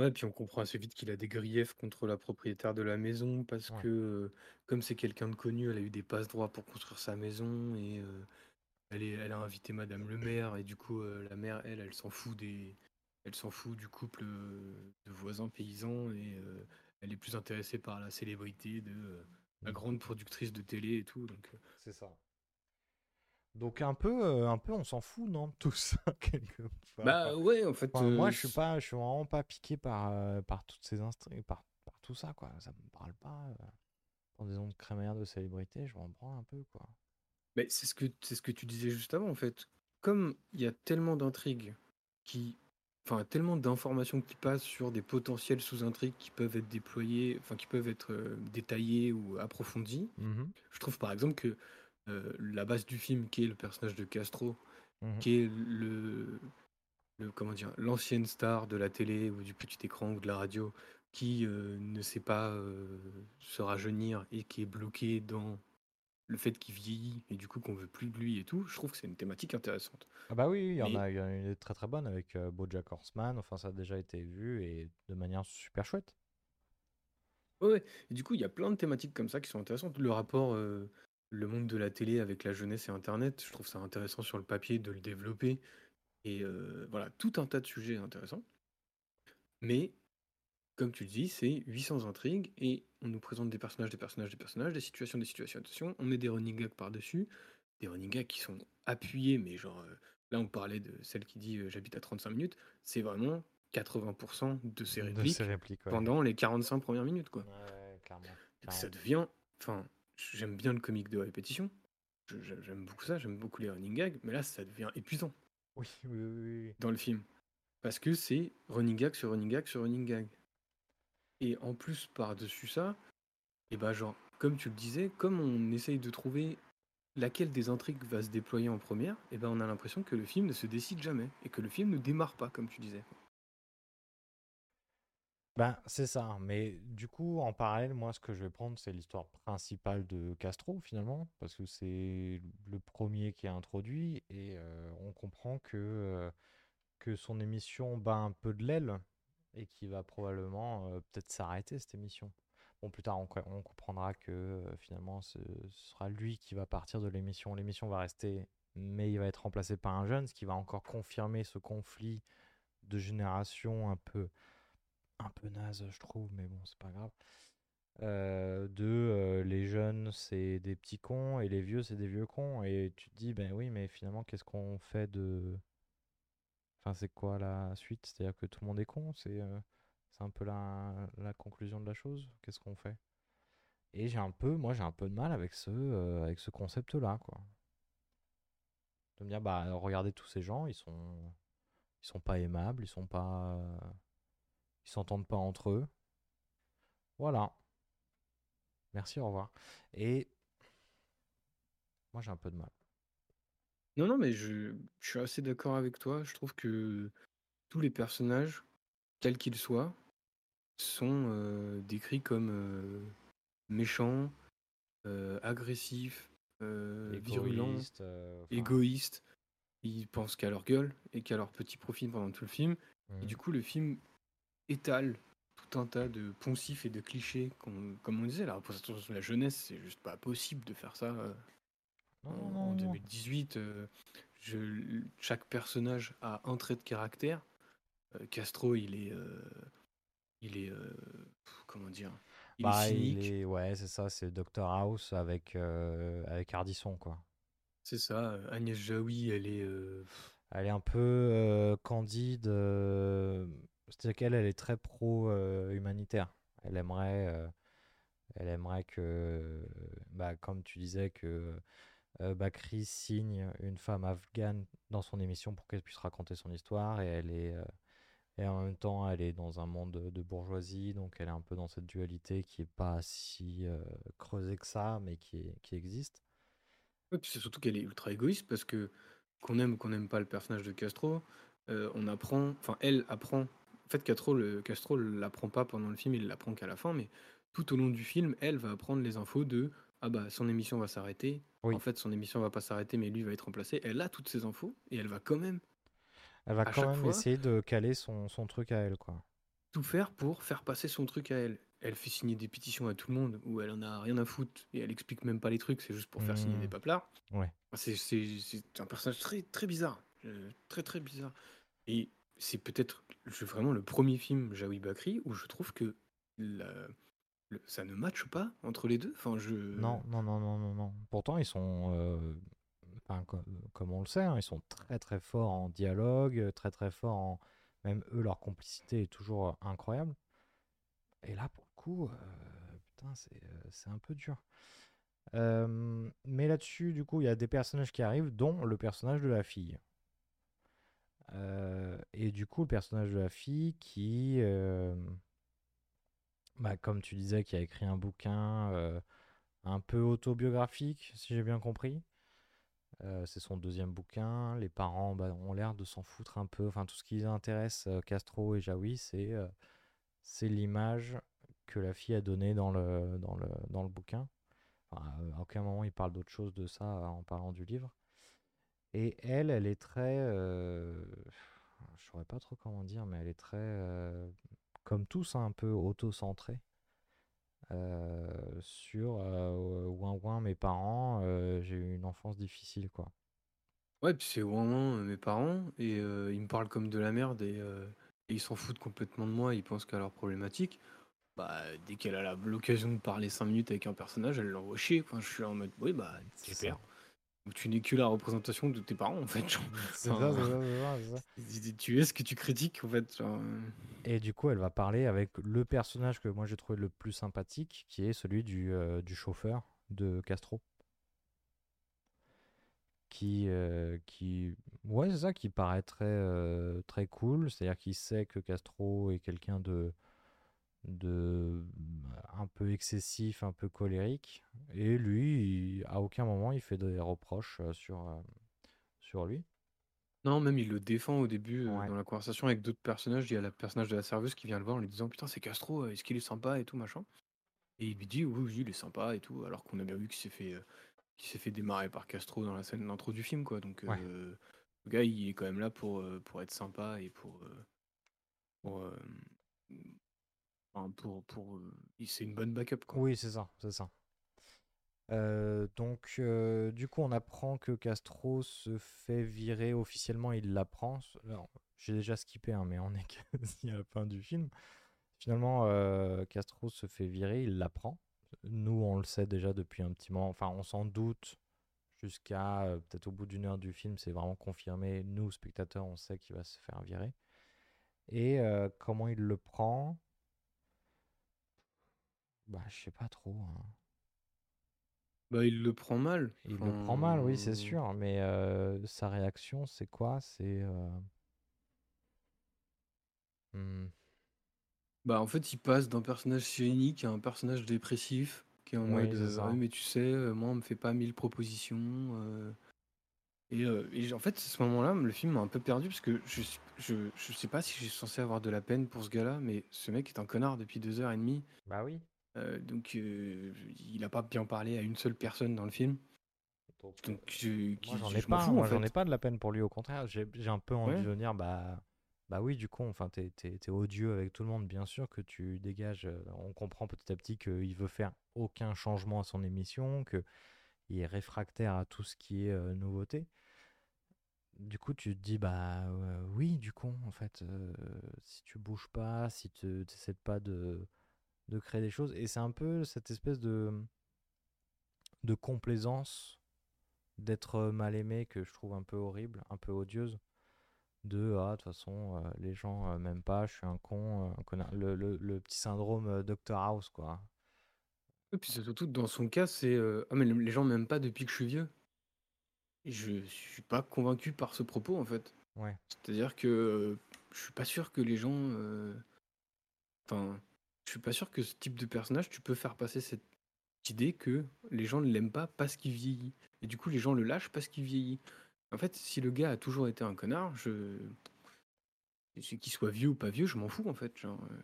Ouais, puis on comprend assez vite qu'il a des griefs contre la propriétaire de la maison parce Ouais. que, euh, comme c'est quelqu'un de connu, elle a eu des passe-droits pour construire sa maison et euh, elle, est, elle a invité Madame le maire et du coup, euh, la mère, elle, elle s'en fout des, elle s'en fout du couple euh, de voisins paysans et elle est plus intéressée par la célébrité de euh, la Mhm. grande productrice de télé et tout. Donc, euh, C'est ça. Donc un peu, euh, un peu, on s'en fout, non, de tout ça quelque fois. bah ouais, en fait. Enfin, moi, je suis pas, je suis vraiment pas piqué par, par toutes ces instru- par, par tout ça, quoi. Ça me parle pas. Euh, pendaison de crémaillère de célébrité, je m'en branle un peu, quoi. Mais c'est ce que c'est ce que tu disais juste avant en fait. Comme il y a tellement d'intrigues qui enfin tellement d'informations qui passent sur des potentiels sous-intrigues qui peuvent être déployées, enfin qui peuvent être euh, détaillées ou approfondies. Mhm, Je trouve par exemple que euh, la base du film qui est le personnage de Castro, mhm. qui est le, le comment dire l'ancienne star de la télé ou du petit écran ou de la radio qui euh, ne sait pas euh, se rajeunir et qui est bloqué dans le fait qu'il vieillit et du coup qu'on veut plus de lui et tout, je trouve que c'est une thématique intéressante. Ah bah oui, il y en a, il y en a une très très bonne avec euh, BoJack Horseman. Enfin, ça a déjà été vu et de manière super chouette. Ouais. Et du coup, il y a plein de thématiques comme ça qui sont intéressantes. Le rapport, euh, le monde de la télé avec la jeunesse et internet. Je trouve ça intéressant sur le papier de le développer et voilà, tout un tas de sujets intéressants. Mais comme tu le dis, c'est 800 intrigues et on nous présente des personnages, des personnages, des personnages, des situations, des situations, attention, on met des running gags par-dessus, des running gags qui sont appuyés, mais genre, là on parlait de celle qui dit j'habite à 35 minutes, c'est vraiment 80% de ses répliques, pendant les 45 premières minutes, quoi. Ça devient, enfin, j'aime bien le comique de répétition, j'aime beaucoup ça, j'aime beaucoup les running gags, mais là ça devient épuisant. Oui, oui, oui, Dans le film. Parce que c'est running gag sur running gag sur running gag. Et en plus, par-dessus ça, et bah genre, comme tu le disais, comme on essaye de trouver laquelle des intrigues va se déployer en première, et ben on a l'impression que le film ne se décide jamais et que le film ne démarre pas, comme tu disais. Ben, c'est ça. Mais du coup, en parallèle, moi, ce que je vais prendre, c'est l'histoire principale de Castro, finalement, parce que c'est le premier qui est introduit, et euh, on comprend que, euh, que son émission bat un peu de l'aile, et qui va probablement peut-être s'arrêter, cette émission. Bon, plus tard, on, comprendra que finalement, ce, sera lui qui va partir de l'émission. L'émission va rester, mais il va être remplacé par un jeune, ce qui va encore confirmer ce conflit de génération un peu un peu naze, je trouve, mais bon, c'est pas grave. De les jeunes, c'est des petits cons et les vieux, c'est des vieux cons. Et tu te dis, ben oui, mais finalement, qu'est-ce qu'on fait de. Enfin, c'est quoi la suite? C'est-à-dire que tout le monde est con? C'est euh, un peu la, conclusion de la chose? Qu'est-ce qu'on fait? Et j'ai un peu, moi, j'ai un peu de mal avec ce, avec ce concept-là, quoi. De me dire, bah, regardez tous ces gens, ils sont. Ils sont pas aimables, ils sont pas ils s'entendent pas entre eux. Voilà. Merci, au revoir. Et moi, j'ai un peu de mal. Non, non, mais je, suis assez d'accord avec toi. Je trouve que tous les personnages, tels qu'ils soient, sont euh, décrits comme euh, méchants, euh, agressifs, virulents, égoïstes. Ils pensent qu'à leur gueule et qu'à leur petit profit pendant tout le film. Et mmh. du coup, le film étale tout un tas de poncifs et de clichés. Comme, on disait, la représentation de la jeunesse, c'est juste pas possible de faire ça euh, en, 2018. Euh, chaque personnage a un trait de caractère. Euh, Castro, il est. il est. comment dire il est bah, cynique. ouais, c'est ça, c'est Dr House avec, avec Ardisson, quoi. C'est ça, Agnès Jaoui, elle est. Elle est un peu candide c'est-à-dire qu'elle, elle est très pro-humanitaire. elle aimerait, euh, elle aimerait que, bah, comme tu disais, que euh, Bakri signe une femme afghane dans son émission pour qu'elle puisse raconter son histoire. Et elle est, euh, et en même temps, elle est dans un monde de, bourgeoisie, donc elle est un peu dans cette dualité qui est pas si creusée que ça, mais qui, qui existe. C'est surtout qu'elle est ultra égoïste parce que qu'on aime ou qu'on n'aime pas le personnage de Castro, on apprend, enfin elle apprend en fait, Castro, le, Castro l'apprend pas pendant le film, il l'apprend qu'à la fin, mais tout au long du film, elle va apprendre les infos de ah bah son émission va s'arrêter. En fait, son émission va pas s'arrêter, mais lui va être remplacé. Elle a toutes ces infos et elle va quand même. Elle va quand même essayer de caler son, son, truc à elle, quoi. Tout faire pour faire passer son truc à elle. Elle fait signer des pétitions à tout le monde où elle en a rien à foutre et elle explique même pas les trucs, c'est juste pour faire signer des mmh. paplards. Ouais. C'est un personnage très très bizarre, euh, très très bizarre. Et c'est peut-être vraiment le premier film Jaoui Bakri où je trouve que ça ne matche pas entre les deux? Enfin. Non, non, non, non, non, non. Pourtant, ils sont, euh, comme, on le sait, hein, ils sont très très forts en dialogue, très très forts en. Même eux, leur complicité est toujours incroyable. Et là, pour le coup, euh, putain, euh, c'est un peu dur. mais là-dessus, du coup, il y a des personnages qui arrivent, dont le personnage de la fille. Euh, et du coup, le personnage de la fille qui, euh, bah, comme tu disais, qui a écrit un bouquin euh, un peu autobiographique, si j'ai bien compris. c'est son deuxième bouquin. Les parents bah, ont l'air de s'en foutre un peu. Enfin, tout ce qui intéresse, Castro et Jaoui, c'est l'image que la fille a donnée dans le, dans le, dans le bouquin. Enfin, à aucun moment il parle d'autre chose de ça en parlant du livre. Et elle, elle est très. Euh, je saurais pas trop comment dire, mais elle est très. Euh, comme tous, hein, un peu auto-centrée. Euh, sur ouin ouin mes parents, euh, j'ai eu une enfance difficile, quoi. Ouais, puis c'est vraiment mes parents et euh, ils me parlent comme de la merde et, euh, et ils s'en foutent complètement de moi, ils pensent qu'à leurs problématiques. Bah, dès qu'elle a la- l'occasion de parler 5 minutes avec un personnage, elle l'envoie chier. Quoi. Je suis en mode, oui, bah, C'est super. Tu n'es que la représentation de tes parents, en fait. genre. C'est ça, ça, c'est ça, c'est ça. tu- es ce que tu critiques, en fait. genre, euh. Et du coup, elle va parler avec le personnage que moi j'ai trouvé le plus sympathique, qui est celui du, euh, du chauffeur de Castro. Qui, euh, qui, ouais, c'est ça, qui paraît très, euh, très cool. C'est-à-dire qu'il sait que Castro est quelqu'un de, de un peu excessif, un peu colérique. Et lui, il- à aucun moment, il fait des reproches euh, sur, euh, sur lui. Non, même il le défend au début euh, Ouais. dans la conversation avec d'autres personnages. Il y a le personnage de la serveuse qui vient le voir en lui disant Putain, c'est Castro, est-ce qu'il est sympa et tout, machin? Et il lui dit Oui, oui, il est sympa et tout. Alors qu'on a bien vu qu'il s'est fait, s'est fait démarrer par Castro dans la scène d'intro du film, quoi. Donc, Ouais. euh, le gars, il est quand même là pour, pour être sympa et pour. pour, pour, pour, euh, c'est une bonne backup, quoi. Oui, c'est ça, c'est ça. Euh, donc, euh, du coup, on apprend que Castro se fait virer officiellement. Il l'apprend. J'ai déjà skippé, hein, mais on est quasi à la fin du film. Finalement, Castro se fait virer. Il l'apprend. Nous, on le sait déjà depuis un petit moment. Enfin, on s'en doute jusqu'à peut-être au bout d'une heure du film. C'est vraiment confirmé. Nous, spectateurs, on sait qu'il va se faire virer. Et comment il le prend? Bah, je sais pas trop. hein. Bah, il le prend mal. Il le prend mal, oui, c'est Enfin, sûr, mais euh, sa réaction, c'est quoi? C'est... euh, hmm, Bah, en fait, il passe d'un personnage cynique à un personnage dépressif qui est en Oui, mode c'est euh, ça. Ouais, mais tu sais, euh, moi, on me fait pas mille propositions. euh. Et, euh, et j- en fait, à ce moment-là, le film m'a un peu perdu parce que je, suis- je, je sais pas si je suis censé avoir de la peine pour ce gars-là, mais ce mec est un connard depuis deux heures et demie. Bah oui. Euh, donc, euh, il a pas bien parlé à une seule personne dans le film. Donc, je, moi, j'en je ai pas, j'en ai de la peine pour lui, au contraire, j'ai j'ai un peu envie Ouais. de dire, bah, bah oui, du coup, enfin, t'es, t'es- t'es odieux avec tout le monde, bien sûr que tu dégages, euh, on comprend petit à petit qu'il veut faire aucun changement à son émission, qu'il est réfractaire à tout ce qui est euh, nouveauté. Du coup, tu te dis, bah euh, oui, du coup, en fait, euh, si tu bouges pas, si tu n'essaies pas de, de créer des choses, et c'est un peu cette espèce de, de complaisance d'être mal aimé que je trouve un peu horrible, un peu odieuse. De, ah, de toute façon, euh, les gens euh, m'aiment pas, je suis un con, euh, un connard. Le, le- le petit syndrome euh, Dr House, quoi. Et puis surtout dans son cas, c'est euh, ah mais les gens m'aiment pas depuis que je suis vieux. Et je suis pas convaincu par ce propos en fait. Ouais, C'est-à-dire que euh, je suis pas sûr que les gens. euh, Enfin, je suis pas sûr que ce type de personnage, tu peux faire passer cette idée que les gens ne l'aiment pas parce qu'il vieillit. Et du coup, les gens le lâchent parce qu'il vieillit. En fait, si le gars a toujours été un connard, je. Qu'il soit vieux ou pas vieux, je m'en fous en fait. Genre, euh,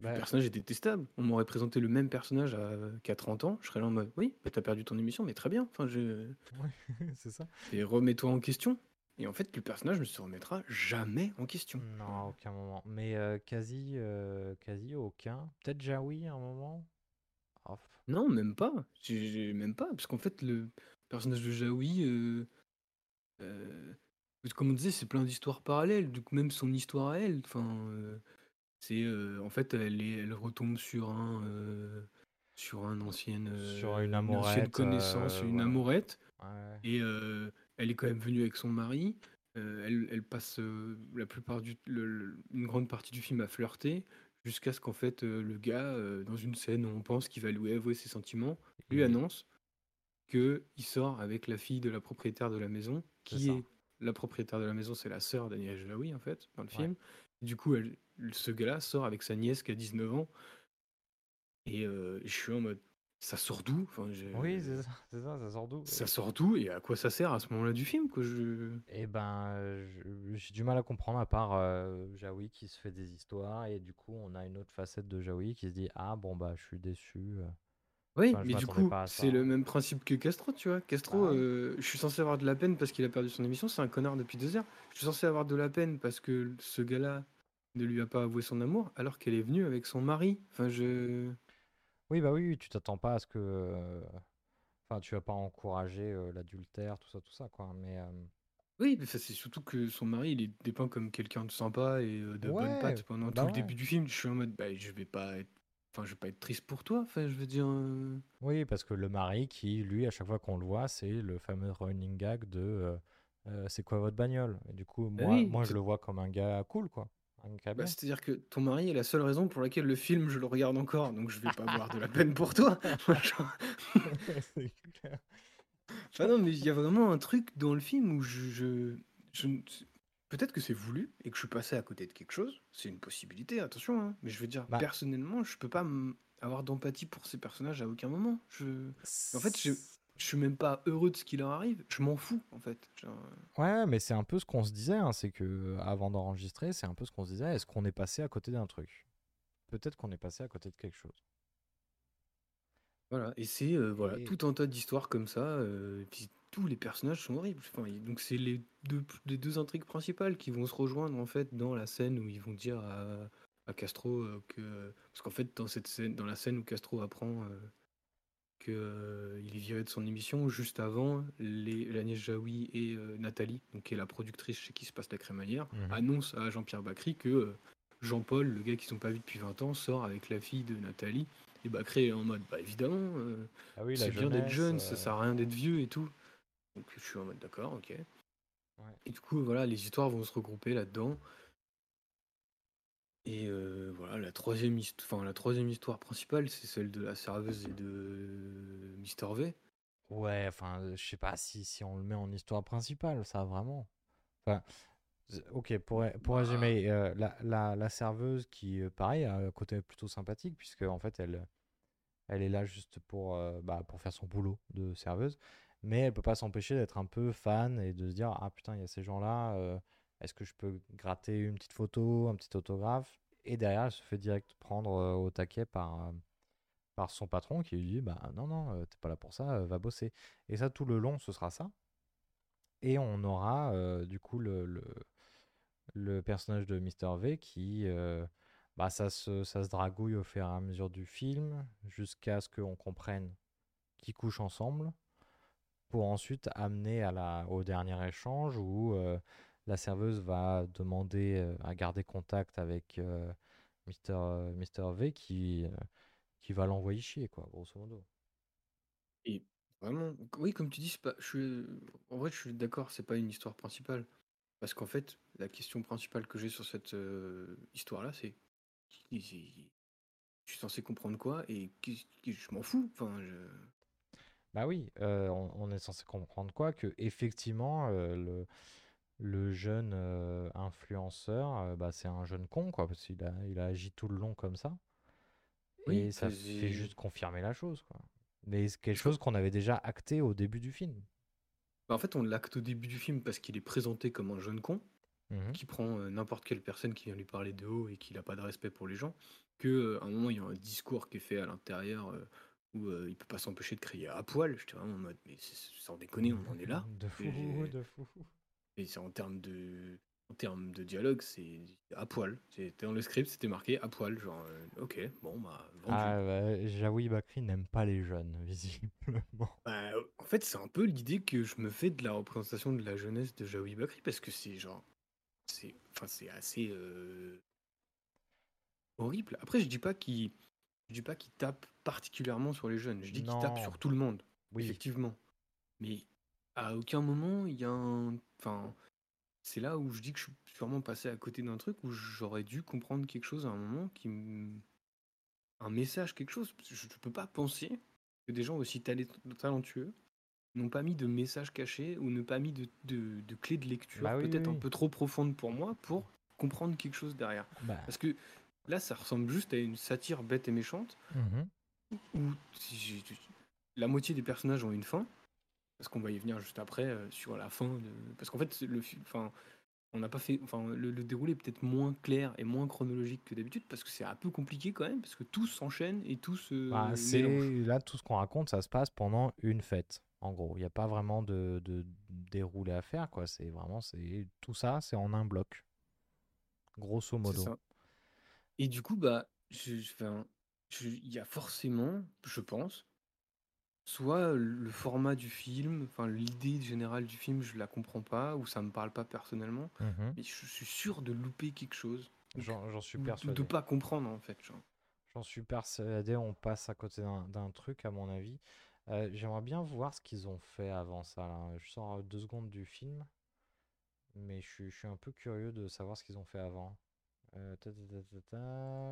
le personnage est détestable. On m'aurait présenté le même personnage à, qu'à 30 ans, je serais là en mode oui, bah, t'as perdu ton émission, mais très bien. Enfin, je. ouais, c'est ça. Et remets-toi en question. Et en fait, le personnage ne se remettra jamais en question. Non, à aucun moment. Mais euh, quasi, euh, quasi aucun. Peut-être Jaoui à un moment? Oh, Non, même pas. J'ai même pas. Parce qu'en fait, le personnage de Jaoui, euh, comme on disait, c'est plein d'histoires parallèles. Coup, même son histoire à elle, enfin, c'est en fait, elle, est, elle retombe sur un, sur un ancienne, Sur euh, une ancienne amourette, connaissance, une amourette. ouais. Et elle est quand même venue avec son mari. Euh, elle, elle passe euh, la plupart du, le- le- une grande partie du film à flirter, jusqu'à ce qu'en fait euh, le gars, dans une scène où on pense qu'il va lui avouer ses sentiments, lui annonce que il sort avec la fille de la propriétaire de la maison, qui est la propriétaire de la maison, c'est la sœur d'Agnès Jaoui en fait dans le Ouais. film. Du coup, elle, ce gars-là sort avec sa nièce qui a 19 ans, et je suis en mode, ça sort d'où? Enfin, Oui, c'est ça, ça, ça sort d'où? ça sort d'où? Et à quoi ça sert à ce moment-là du film que je Eh ben, j'ai du mal à comprendre à part euh, Jaoui qui se fait des histoires et du coup on a une autre facette de Jaoui qui se dit ah bon bah je suis déçu. euh. Oui, Enfin, mais du coup, c'est le même principe que Castro, tu vois. Castro, Bah euh, je suis censé avoir de la peine parce qu'il a perdu son émission, c'est un connard depuis deux heures. Je suis censé avoir de la peine parce que ce gars-là ne lui a pas avoué son amour, alors qu'elle est venue avec son mari. Enfin, je... Oui bah oui, oui, tu t'attends pas à ce que. euh, Enfin tu vas pas encourager euh, l'adultère, tout ça, tout ça, quoi. Mais euh, Oui, mais ça, c'est surtout que son mari, il est dépeint comme quelqu'un de sympa et euh, de bonne ouais, patte pendant bah tout le ouais. début du film. Je suis en mode, bah, je vais pas être, enfin, je vais pas être triste pour toi. Enfin, je veux dire, euh, Oui, parce que le mari qui, lui, à chaque fois qu'on le voit, c'est le fameux running gag de euh, euh, c'est quoi votre bagnole? Et du coup, bah moi, oui, moi, je c'est le vois comme un gars cool, quoi. Bah, c'est-à-dire que ton mari est la seule raison pour laquelle le film, je le regarde encore. Donc, je vais pas avoir de la peine pour toi. Genre, C'est clair. Enfin, non, mais il y a vraiment un truc dans le film où je, je, je Peut-être que c'est voulu et que je suis passé à côté de quelque chose. C'est une possibilité, attention. hein. Mais je veux dire, Bah, personnellement, je peux pas avoir d'empathie pour ces personnages à aucun moment. Je... En fait, je, suis même pas heureux de ce qui leur arrive. Je m'en fous, en fait. Genre, Ouais, mais c'est un peu ce qu'on se disait, hein, c'est que euh, avant d'enregistrer, c'est un peu ce qu'on se disait, est-ce qu'on est passé à côté d'un truc? Peut-être qu'on est passé à côté de quelque chose. Voilà. Et c'est euh, voilà, Et tout un tas d'histoires comme ça. euh, et puis tous les personnages sont horribles. Enfin, donc c'est les deux, les deux intrigues principales qui vont se rejoindre en fait dans la scène où ils vont dire à, à Castro euh, que parce qu'en fait dans cette scène, dans la scène où Castro apprend que euh, est viré de son émission juste avant, les Agnès Jaoui et euh, Nathalie, donc qui est la productrice chez qui se passe la crémaillère, Mhm. annoncent à Jean-Pierre Bacry que euh, Jean-Paul, le gars qu'ils n'ont pas vu depuis 20 ans, sort avec la fille de Nathalie. Et Bacry est en mode bah évidemment. Ah oui, c'est bien d'être jeune, ça sert à rien d'être vieux et tout. Donc je suis en mode d'accord, ok. ouais. Et du coup, voilà, les histoires vont se regrouper là-dedans. Et euh, voilà, la troisième, hist- enfin, la troisième histoire principale, c'est celle de la serveuse et de Mister V. Ouais, enfin, euh, je sais pas si, si on le met en histoire principale, ça vraiment. Enfin, z- ok, pour, ré- pour Bah, résumer, euh, la, la, la serveuse qui, pareil, a un côté plutôt sympathique, puisque en fait, elle, elle est là juste pour, bah, pour faire son boulot de serveuse, mais elle peut pas s'empêcher d'être un peu fan et de se dire, ah putain, il y a ces gens-là, est-ce que je peux gratter une petite photo, un petit autographe? Et derrière, elle se fait direct prendre euh, au taquet par, euh, par son patron qui lui dit bah non non euh, t'es pas là pour ça va bosser et ça tout le long ce sera ça et on aura du coup le, le, personnage de Mr V qui bah ça se, ça se dragouille au fur et à mesure du film jusqu'à ce qu'on comprenne qu'ils couchent ensemble pour ensuite amener à la, au dernier échange où la serveuse va demander euh, à garder contact avec euh, Mr, euh, Mr V qui, qui va l'envoyer chier quoi grosso modo et vraiment, oui, comme tu dis, pas, je suis, en vrai, je suis d'accord, c'est pas une histoire principale. Parce qu'en fait, la question principale que j'ai sur cette euh, histoire-là, c'est je suis censé comprendre quoi et je m'en fous. Enfin, je... Bah oui, euh, on, on est censé comprendre quoi? Que effectivement, euh, le, le jeune euh, influenceur, euh, bah, c'est un jeune con, quoi, parce qu'il a, il a agi tout le long comme ça. Oui, Et ça fait juste confirmer la chose, quoi. Mais c'est quelque chose qu'on avait déjà acté au début du film. bah, en fait, on l'acte au début du film parce qu'il est présenté comme un jeune con Mhm. qui prend euh, n'importe quelle personne qui vient lui parler de haut et qui n'a pas de respect pour les gens. Que euh, à un moment, il y a un discours qui est fait à l'intérieur où euh, il peut pas s'empêcher de crier à poil. J'étais vraiment en mode, mais sans déconner, on en est là. De fou, Et- de fou. Et en termes de, en termes de dialogue, c'est à poil. C'était dans le script, c'était marqué à poil. Genre, euh, ok, bon, bah, vendu. Ah, bah, Jaoui Bakri n'aime pas les jeunes, visiblement. Bah, en fait, c'est un peu l'idée que je me fais de la représentation de la jeunesse de Jaoui Bakri parce que c'est genre, c'est, enfin, c'est assez euh, horrible. Après, je dis pas qu'il, je dis pas qu'il tape particulièrement sur les jeunes. Je dis qu'il tape sur tout le monde, Oui, effectivement. Mais à aucun moment il y a un, enfin, c'est là où je dis que je suis sûrement passé à côté d'un truc où j'aurais dû comprendre quelque chose à un moment qui un message, quelque chose. Je ne peux pas penser que des gens aussi talent- talentueux n'ont pas mis de message caché ou n'ont pas mis de, de, de clé de lecture Bah oui, peut-être oui, un peu trop profonde pour moi pour comprendre quelque chose derrière. bah, Parce que là, ça ressemble juste à une satire bête et méchante mhm. où la moitié des personnages ont une fin. Parce qu'on va y venir juste après euh, sur la fin. De... Parce qu'en fait, le, fi- enfin, on n'a pas fait. Enfin, le, le déroulé est peut-être moins clair et moins chronologique que d'habitude parce que c'est un peu compliqué quand même parce que tout s'enchaîne et tout se Bah, là tout ce qu'on raconte, ça se passe pendant une fête. En gros, il n'y a pas vraiment de, de déroulé à faire, quoi. C'est vraiment, c'est tout ça, c'est en un bloc, grosso modo. ça. Et du coup, bah, il y a forcément, je pense, soit le format du film, enfin l'idée générale du film, je la comprends pas ou ça me parle pas personnellement, Mhm. mais je suis sûr de louper quelque chose J'en suis ou de persuadé. pas comprendre en fait. J'en suis persuadé, on passe à côté d'un truc, à mon avis. Euh, j'aimerais bien voir ce qu'ils ont fait avant ça. là. Je sors deux secondes du film, mais je suis, je suis un peu curieux de savoir ce qu'ils ont fait avant. Euh, ta,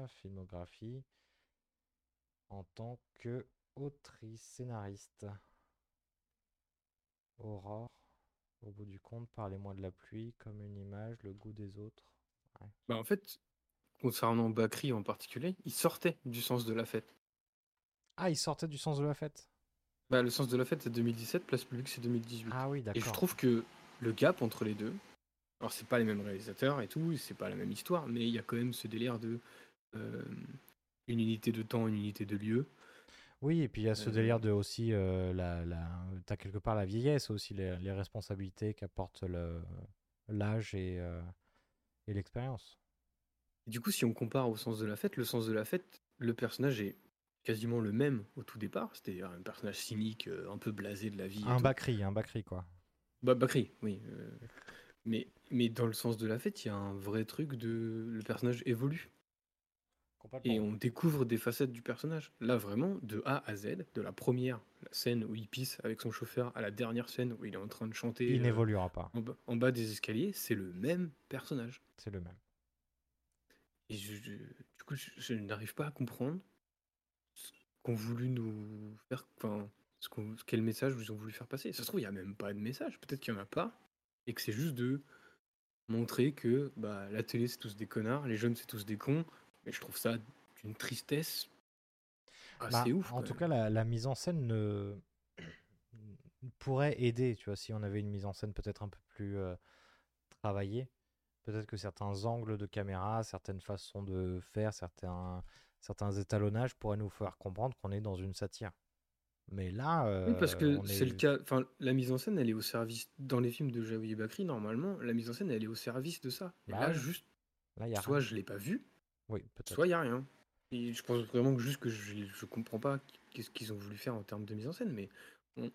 filmographie en tant que autrice, scénariste. Aurore, au bout du compte, parlez-moi de la pluie comme une image, le goût des autres. Bah, en fait, concernant Bakri en particulier, il sortait du sens de la fête. Ah, il sortait du sens de la fête. Bah, le sens de la fête c'est 2017, Place Publique c'est 2018. Ah oui, Et je d'accord. trouve que le gap entre les deux, alors c'est pas les mêmes réalisateurs et tout, c'est pas la même histoire, mais il y a quand même ce délire de euh, une unité de temps, une unité de lieu. Oui, et puis il y a ce Euh, délire de aussi, euh, la, la... t'as quelque part la vieillesse aussi, les, les responsabilités qu'apporte l'âge et, euh, et l'expérience. Du coup, si on compare au sens de la fête, le sens de la fête, le personnage est quasiment le même au tout départ, c'est-à-dire un personnage cynique, euh, un peu blasé de la vie. Un. Bakri, un Bakri quoi. Bah, Bakri, oui. euh, mais, mais dans le sens de la fête, il y a un vrai truc de le personnage évolue. Et on découvre des facettes du personnage. Là, vraiment, de A à Z, de la première la scène où il pisse avec son chauffeur à la dernière scène où il est en train de chanter Il euh, n'évoluera pas, en, bas, en bas des escaliers, c'est le même personnage. c'est le même. Et je- je- du coup, je, je n'arrive pas à comprendre ce qu'ont voulu nous faire. Enfin, ce qu'on- quel message ils ont voulu faire passer. Ça se trouve, il n'y a même pas de message. Peut-être qu'il n'y en a pas. Et que c'est juste de montrer que bah, la télé, c'est tous des connards, les jeunes, c'est tous des cons. Mais je trouve ça d'une tristesse assez Bah, ouf. en tout même. cas, la, la mise en scène ne... pourrait aider, tu vois, si on avait une mise en scène peut-être un peu plus euh, travaillée. Peut-être que certains angles de caméra, certaines façons de faire, certains, certains étalonnages pourraient nous faire comprendre qu'on est dans une satire. Mais là, Oui, parce euh, que on c'est le cas. Enfin, la mise en scène, elle est au service. Dans les films de Jaoui Bakri, normalement, la mise en scène, elle est au service de ça. Et Bah là, juste, Là, y a soit rien. je l'ai pas vu, Oui, peut-être. soit il y a rien. Et je pense vraiment que juste que je, je comprends pas qu'est-ce qu'ils ont voulu faire en termes de mise en scène, mais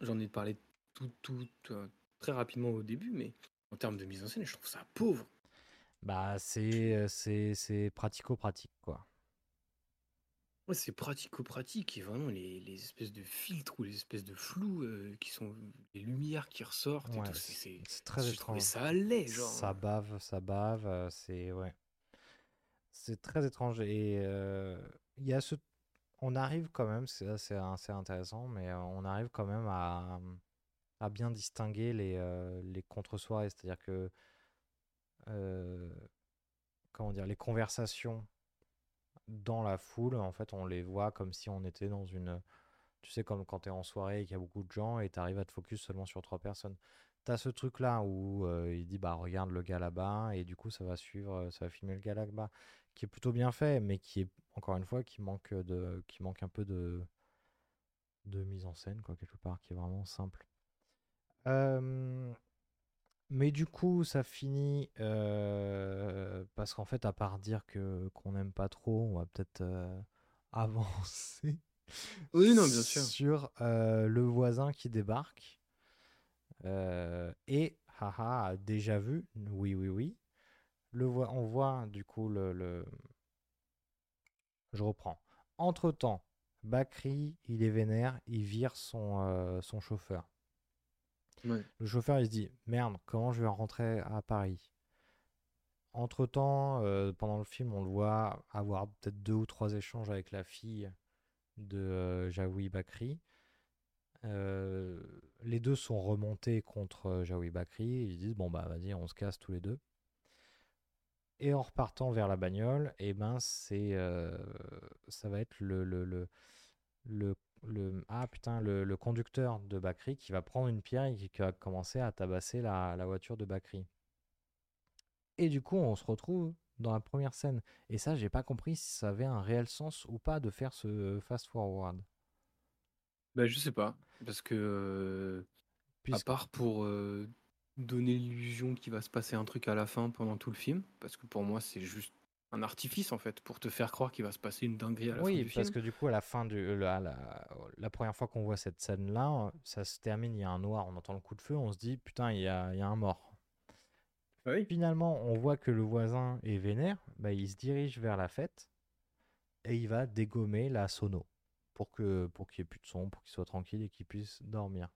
j'en ai parlé tout, tout, euh, très rapidement au début, mais en termes de mise en scène, je trouve ça pauvre. Bah, c'est euh, c'est c'est pratico-pratique, quoi. Ouais, c'est pratico-pratique et vraiment les, les espèces de filtres ou les espèces de flous euh, qui sont les lumières qui ressortent et Ouais, tout, c'est, très étrange. ça allait, genre. Ça bave, ça bave, c'est ouais. C'est très étrange et il on arrive quand même, c'est assez intéressant, mais on arrive quand même à, à bien distinguer les, contre-soirées, c'est-à-dire que les conversations dans la foule, en fait, on les voit comme si on était dans une tu sais, comme quand tu es en soirée et qu'il y a beaucoup de gens et tu arrives à te focus seulement sur trois personnes. T'as ce truc-là où euh, il dit bah regarde le gars là-bas et du coup ça va suivre, euh, ça va filmer le gars là-bas, qui est plutôt bien fait, mais qui est encore une fois qui manque de, qui manque un peu de, de mise en scène quoi quelque part, qui est vraiment simple. Euh, mais du coup ça finit euh, parce qu'en fait à part dire que qu'on n'aime pas trop, on va peut-être avancer Oui, non, bien sûr. sur le voisin qui débarque. Euh, et, haha, déjà vu, oui, oui, oui. Le on voit du coup le, le- Je reprends. Entre-temps, Bakri, il est vénère, il vire son, euh, son chauffeur. Ouais. Le chauffeur, il se dit Merde, comment je vais rentrer à Paris? Entre-temps, euh, pendant le film, on le voit avoir peut-être deux ou trois échanges avec la fille de Jaoui Bakri. Euh, les deux sont remontés contre euh, Jaoui Bakri. Ils disent Bon, bah, vas-y, on se casse tous les deux. Et en repartant vers la bagnole, et ben, c'est, euh, ça va être le, le, le, le, ah, putain, le conducteur de Bakri qui va prendre une pierre et qui va commencer à tabasser la, la voiture de Bakri. Et du coup, on se retrouve dans la première scène. Et ça, j'ai pas compris si ça avait un réel sens ou pas de faire ce fast-forward. Bah, je sais pas, parce que euh, à part pour euh, donner l'illusion qu'il va se passer un truc à la fin pendant tout le film, parce que pour moi c'est juste un artifice en fait pour te faire croire qu'il va se passer une dinguerie à la fin Oui, du parce film. que du coup, à la fin du, la, la, la première fois qu'on voit cette scène-là, ça se termine, il y a un noir, on entend le coup de feu, on se dit, putain, il y a, il y a un mort. Ah oui. Finalement, on voit que le voisin est vénère, bah, il se dirige vers la fête et il va dégommer la sono pour que pour qu'il n'y ait plus de son, pour qu'il soit tranquille et qu'il puisse dormir.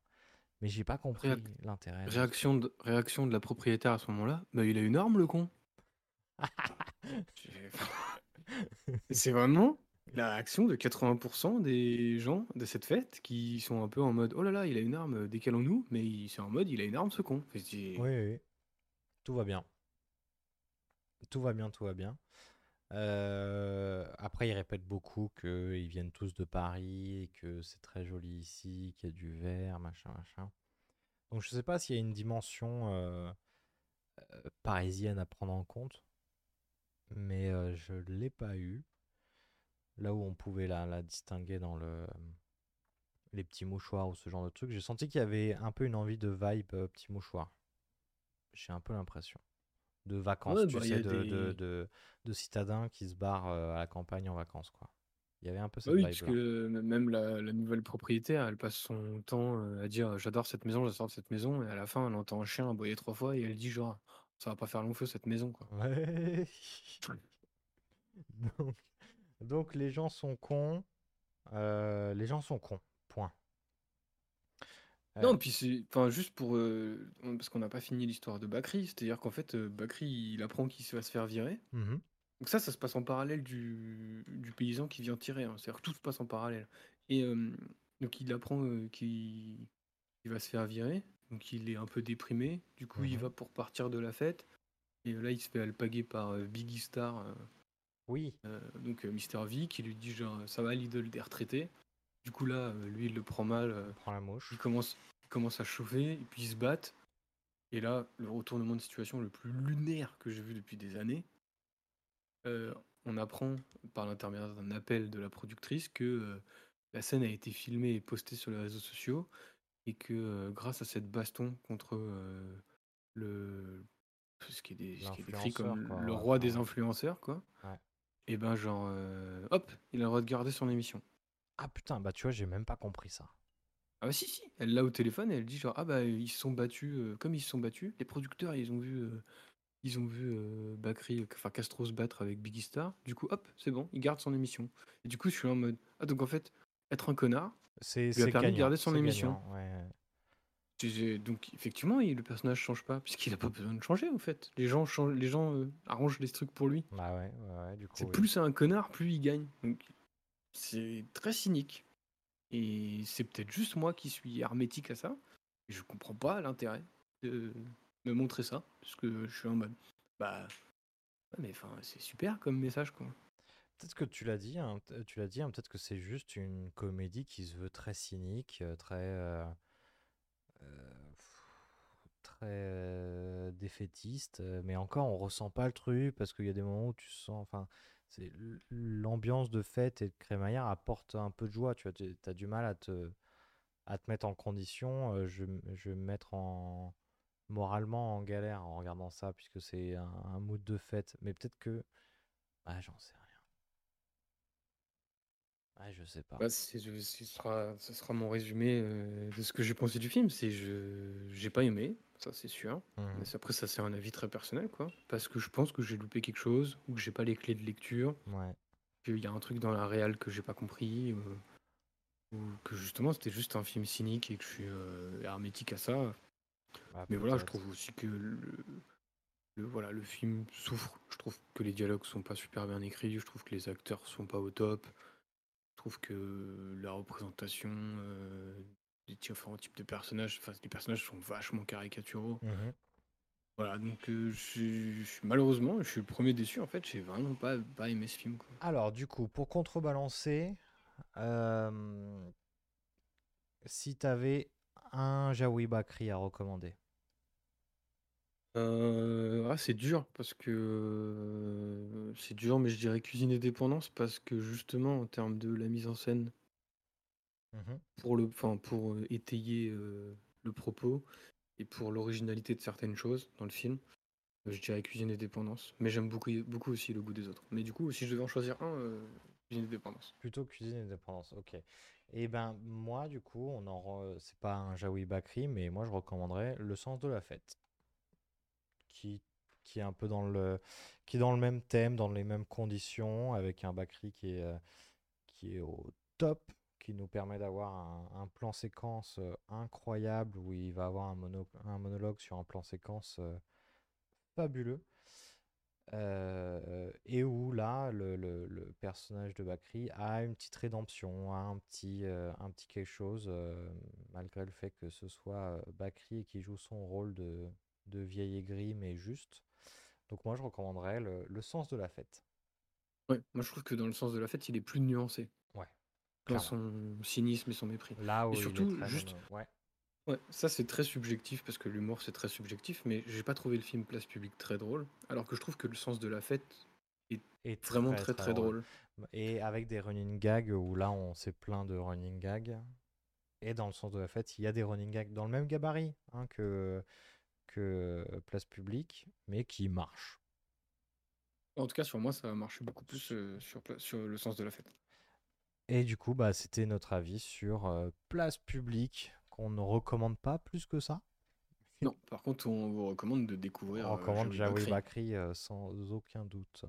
Mais j'ai pas compris Réac- l'intérêt. Réaction de, réaction de la propriétaire à ce moment-là, bah il a une arme le con. C'est vraiment la réaction de 80% des gens de cette fête qui sont un peu en mode oh là là, il a une arme, décalons-nous, mais il- c'est en mode il a une arme ce con. Oui, oui. Tout va bien. Tout va bien, tout va bien. Euh, après, ils répètent beaucoup qu'ils viennent tous de Paris et que c'est très joli ici, qu'il y a du vert, machin, machin. Donc, je sais pas s'il y a une dimension euh, euh, parisienne à prendre en compte, mais je l'ai pas eu. Là où on pouvait la, la distinguer dans le, les petits mouchoirs ou ce genre de truc, j'ai senti qu'il y avait un peu une envie de vibe petit mouchoir. J'ai un peu l'impression. De vacances, Ouais, tu bah, sais, de, de, des- de- de citadins qui se barrent euh, à la campagne en vacances, quoi. Il y avait un peu Bah cette oui, parce que même la, la nouvelle propriétaire, elle passe son temps euh, à dire j'adore cette maison, j'adore cette maison, et à la fin, elle entend un chien aboyer trois fois et elle dit genre ça va pas faire long feu cette maison quoi. Ouais. donc, donc les gens sont cons. euh, les gens sont cons. Non, puis c'est enfin juste pour euh, on- parce qu'on n'a pas fini l'histoire de Bakri, c'est-à-dire qu'en fait euh, Bakri il apprend qu'il va se faire virer. mhm. Donc ça, ça se passe en parallèle du, du paysan qui vient tirer. hein. C'est-à-dire que tout se passe en parallèle. Et euh, donc il apprend euh, qu'il qu'il va se faire virer. Donc il est un peu déprimé. Du coup, il Mhm. va pour partir de la fête. Et là, il se fait alpaguer par euh, Biggie Star, euh, Oui. euh, donc Mister V, qui lui dit genre ça va l'idole des retraités. Du coup là, euh, lui il le prend mal. euh, On prend la mouche. il commence, il commence à chauffer, et puis ils se battent. Et là, le retournement de situation le plus lunaire que j'ai vu depuis des années. Euh, on apprend par l'intermédiaire d'un appel de la productrice que euh, la scène a été filmée et postée sur les réseaux sociaux et que euh, grâce à cette baston contre le ce qui est, des- ce qui est décrit comme quoi, le ouais, roi des influenceurs quoi. Ouais. Et ben genre hop, il a le droit de garder son émission. Ah putain, bah tu vois, j'ai même pas compris ça. Ah bah si si, elle l'a au téléphone et elle dit genre ah bah ils se sont battus euh, comme ils se sont battus, les producteurs ils ont vu euh, ils ont vu euh, Bakri enfin Castro se battre avec Biggie Star. Du coup hop, c'est bon, il garde son émission. Et du coup, je suis en mode ah donc en fait être un connard, C'est a c'est permis de garder son émission. gagnant, ouais. donc effectivement, il- le personnage change pas puisqu'il a pas besoin de changer en fait. Les gens changent, les gens arrangent les trucs pour lui. Bah ouais, ouais, ouais, du coup. C'est oui. plus c'est un connard, plus il gagne. Donc c'est très cynique. Et c'est peut-être juste moi qui suis hermétique à ça. Je comprends pas l'intérêt de me montrer ça. Parce que je suis en mode. Bah. mais enfin, c'est super comme message quoi. Peut-être que tu l'as dit, hein, tu l'as dit, hein, peut-être que c'est juste une comédie qui se veut très cynique, euh, très, euh, euh, très défaitiste, mais encore on ressent pas le truc parce qu'il y a des moments où tu sens, enfin, l'ambiance de fête et de crémaillère apporte un peu de joie, tu vois, as du mal à te, à te mettre en condition, euh, je, je vais me mettre en moralement en galère en regardant ça puisque c'est un, un mood de fête, mais peut-être que, ah, j'en sais. Ouais, je sais pas. Bah, c'est- je- ce, sera, ce sera mon résumé euh, de ce que j'ai pensé du film. C'est je j'ai pas aimé, ça c'est sûr. Mhm. Mais après, ça c'est un avis très personnel quoi. Parce que je pense que j'ai loupé quelque chose ou que j'ai pas les clés de lecture. Ouais. qu'il y a un truc dans la réal que j'ai pas compris, ou, ou que justement c'était juste un film cynique et que je suis euh, hermétique à ça. Bah, Mais voilà, je peut-être. trouve aussi que le, le- voilà, le film souffre. Je trouve que les dialogues sont pas super bien écrits, je trouve que les acteurs sont pas au top, je trouve que la représentation des différents types de personnages, enfin les personnages sont vachement caricaturaux. Mhm. Voilà, donc euh, je malheureusement, je suis le premier déçu en fait, j'ai vraiment pas, pas aimé ce film. Quoi. Alors, du coup, pour contrebalancer, euh, si t'avais un Jaoui Bakri à recommander? Ah, c'est dur parce que c'est dur, mais je dirais cuisine et dépendance parce que justement en termes de la mise en scène, Mhm. pour le, enfin pour étayer le propos et pour l'originalité de certaines choses dans le film, Je dirais cuisine et dépendance. Mais j'aime beaucoup, beaucoup aussi le goût des autres. Mais du coup, si je devais en choisir un, cuisine et dépendance. Plutôt cuisine et dépendance, ok. Et ben moi, du coup, on en c'est pas un Jaoui Bakri, mais moi je recommanderais Le sens de la fête, qui, qui est un peu dans le, qui est dans le même thème, dans les mêmes conditions, avec un Bakri qui est, euh, qui est au top, qui nous permet d'avoir un, plan séquence euh, incroyable où il va avoir un, mono, un monologue sur un plan séquence euh, fabuleux. Et où là, le, le, personnage de Bakri a une petite rédemption, a un petit, un petit quelque chose, malgré le fait que ce soit Bakri qui joue son rôle de, de vieil aigri, mais juste. Donc moi, je recommanderais le, le sens de la fête. Ouais, moi je trouve que dans le sens de la fête, il est plus nuancé. Ouais. Dans son cynisme et son mépris. Là où et surtout, il est juste. Ouais. Ouais, ça c'est très subjectif parce que l'humour c'est très subjectif, mais j'ai pas trouvé le film Place Publique très drôle, alors que je trouve que le sens de la fête est, vraiment très très, drôle. Et avec des running gags où là on s'est plein de running gags. Et dans le sens de la fête, il y a des running gags dans le même gabarit hein, que, que Place Publique, mais qui marchent. En tout cas, sur moi, ça a marché beaucoup plus euh, sur, sur le sens de la fête. Et du coup, bah, c'était notre avis sur euh, Place Publique, qu'on ne recommande pas plus que ça? Non, par contre, on vous recommande de découvrir. On euh, recommande Jaoui Bakri, sans aucun doute.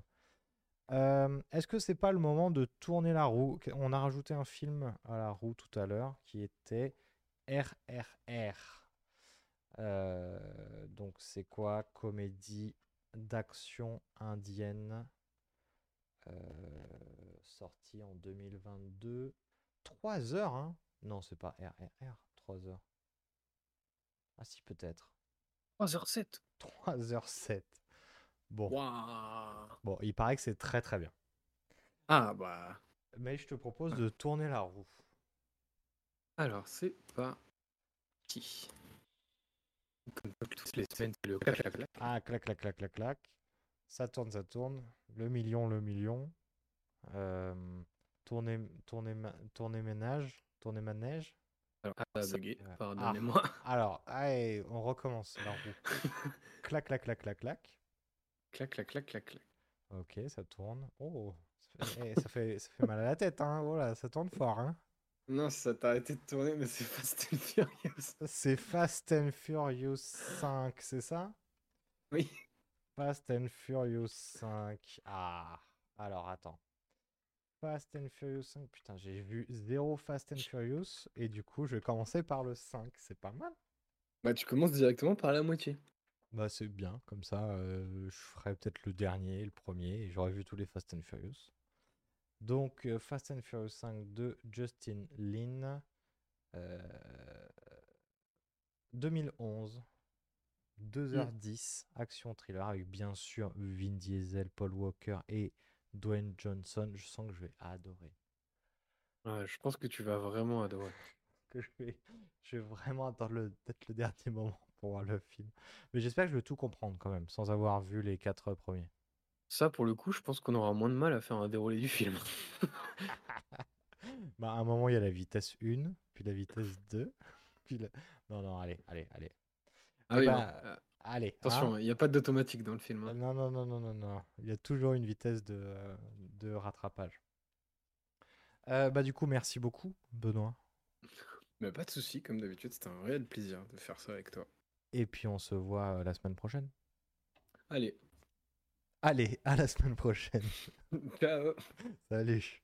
Est-ce que c'est pas le moment de tourner la roue? On a rajouté un film à la roue tout à l'heure qui était RRR. Donc c'est quoi? Comédie d'action indienne, euh, sorti en 2022. 3 heures, hein? Non, c'est pas RRR, 3 heures. Ah si, peut-être. 3h07 3h07. Bon. Wow. Bon, il paraît que c'est très très bien. Ah bah. Mais je te propose de tourner la roue. Alors, c'est parti. Comme toutes les semaines, le clac, clac, clac. Ah, clac, clac, clac, clac, clac. Ça tourne, ça tourne. Le million, le million. Euh, tourner, tourner, tourner ménage. Tourner manège. Alors, ah, pardonnez-moi. Ah, alors, allez, on recommence la roue. clac, clac, clac, clac, clac. Clac, clac, clac, clac, clac. Ok, ça tourne. Oh, ça fait, eh, ça fait, ça fait mal à la tête, hein. Voilà, ça tourne fort, hein. Non, ça t'a arrêté de tourner, mais c'est Fast and Furious. C'est Fast and Furious 5, c'est ça? Oui. Fast and Furious 5. Ah, alors attends. Fast and Furious 5. Putain, j'ai vu zéro Fast and Furious et du coup, je vais commencer par le 5. C'est pas mal. Bah, tu commences directement par la moitié. Bah, c'est bien. Comme ça, euh, je ferai peut-être le dernier, le premier et j'aurai vu tous les Fast and Furious. Donc, euh, Fast and Furious 5 de Justin Lin. 2011. 2h10, action thriller avec bien sûr Vin Diesel, Paul Walker et Dwayne Johnson. Je sens que je vais adorer. je pense que tu vas vraiment adorer. que je vais, je vais vraiment attendre peut-être le dernier moment pour voir le film. Mais j'espère que je vais tout comprendre quand même, sans avoir vu les quatre premiers. Ça, pour le coup, je pense qu'on aura moins de mal à faire un déroulé du film. bah, à un moment, il y a la vitesse 1, puis la vitesse 2. Puis Non, non, allez, allez, allez. Ah eh oui, bah, euh, allez. Attention, hein. il n'y a pas d'automatique dans le film. Hein. Non, non, non, non, non, non. Il y a toujours une vitesse de, de rattrapage. Euh, bah, du coup, merci beaucoup, Benoît. Mais pas de souci, comme d'habitude, c'était un réel plaisir de faire ça avec toi. Et puis, on se voit euh, la semaine prochaine. Allez. Allez, à la semaine prochaine. Ciao. Salut.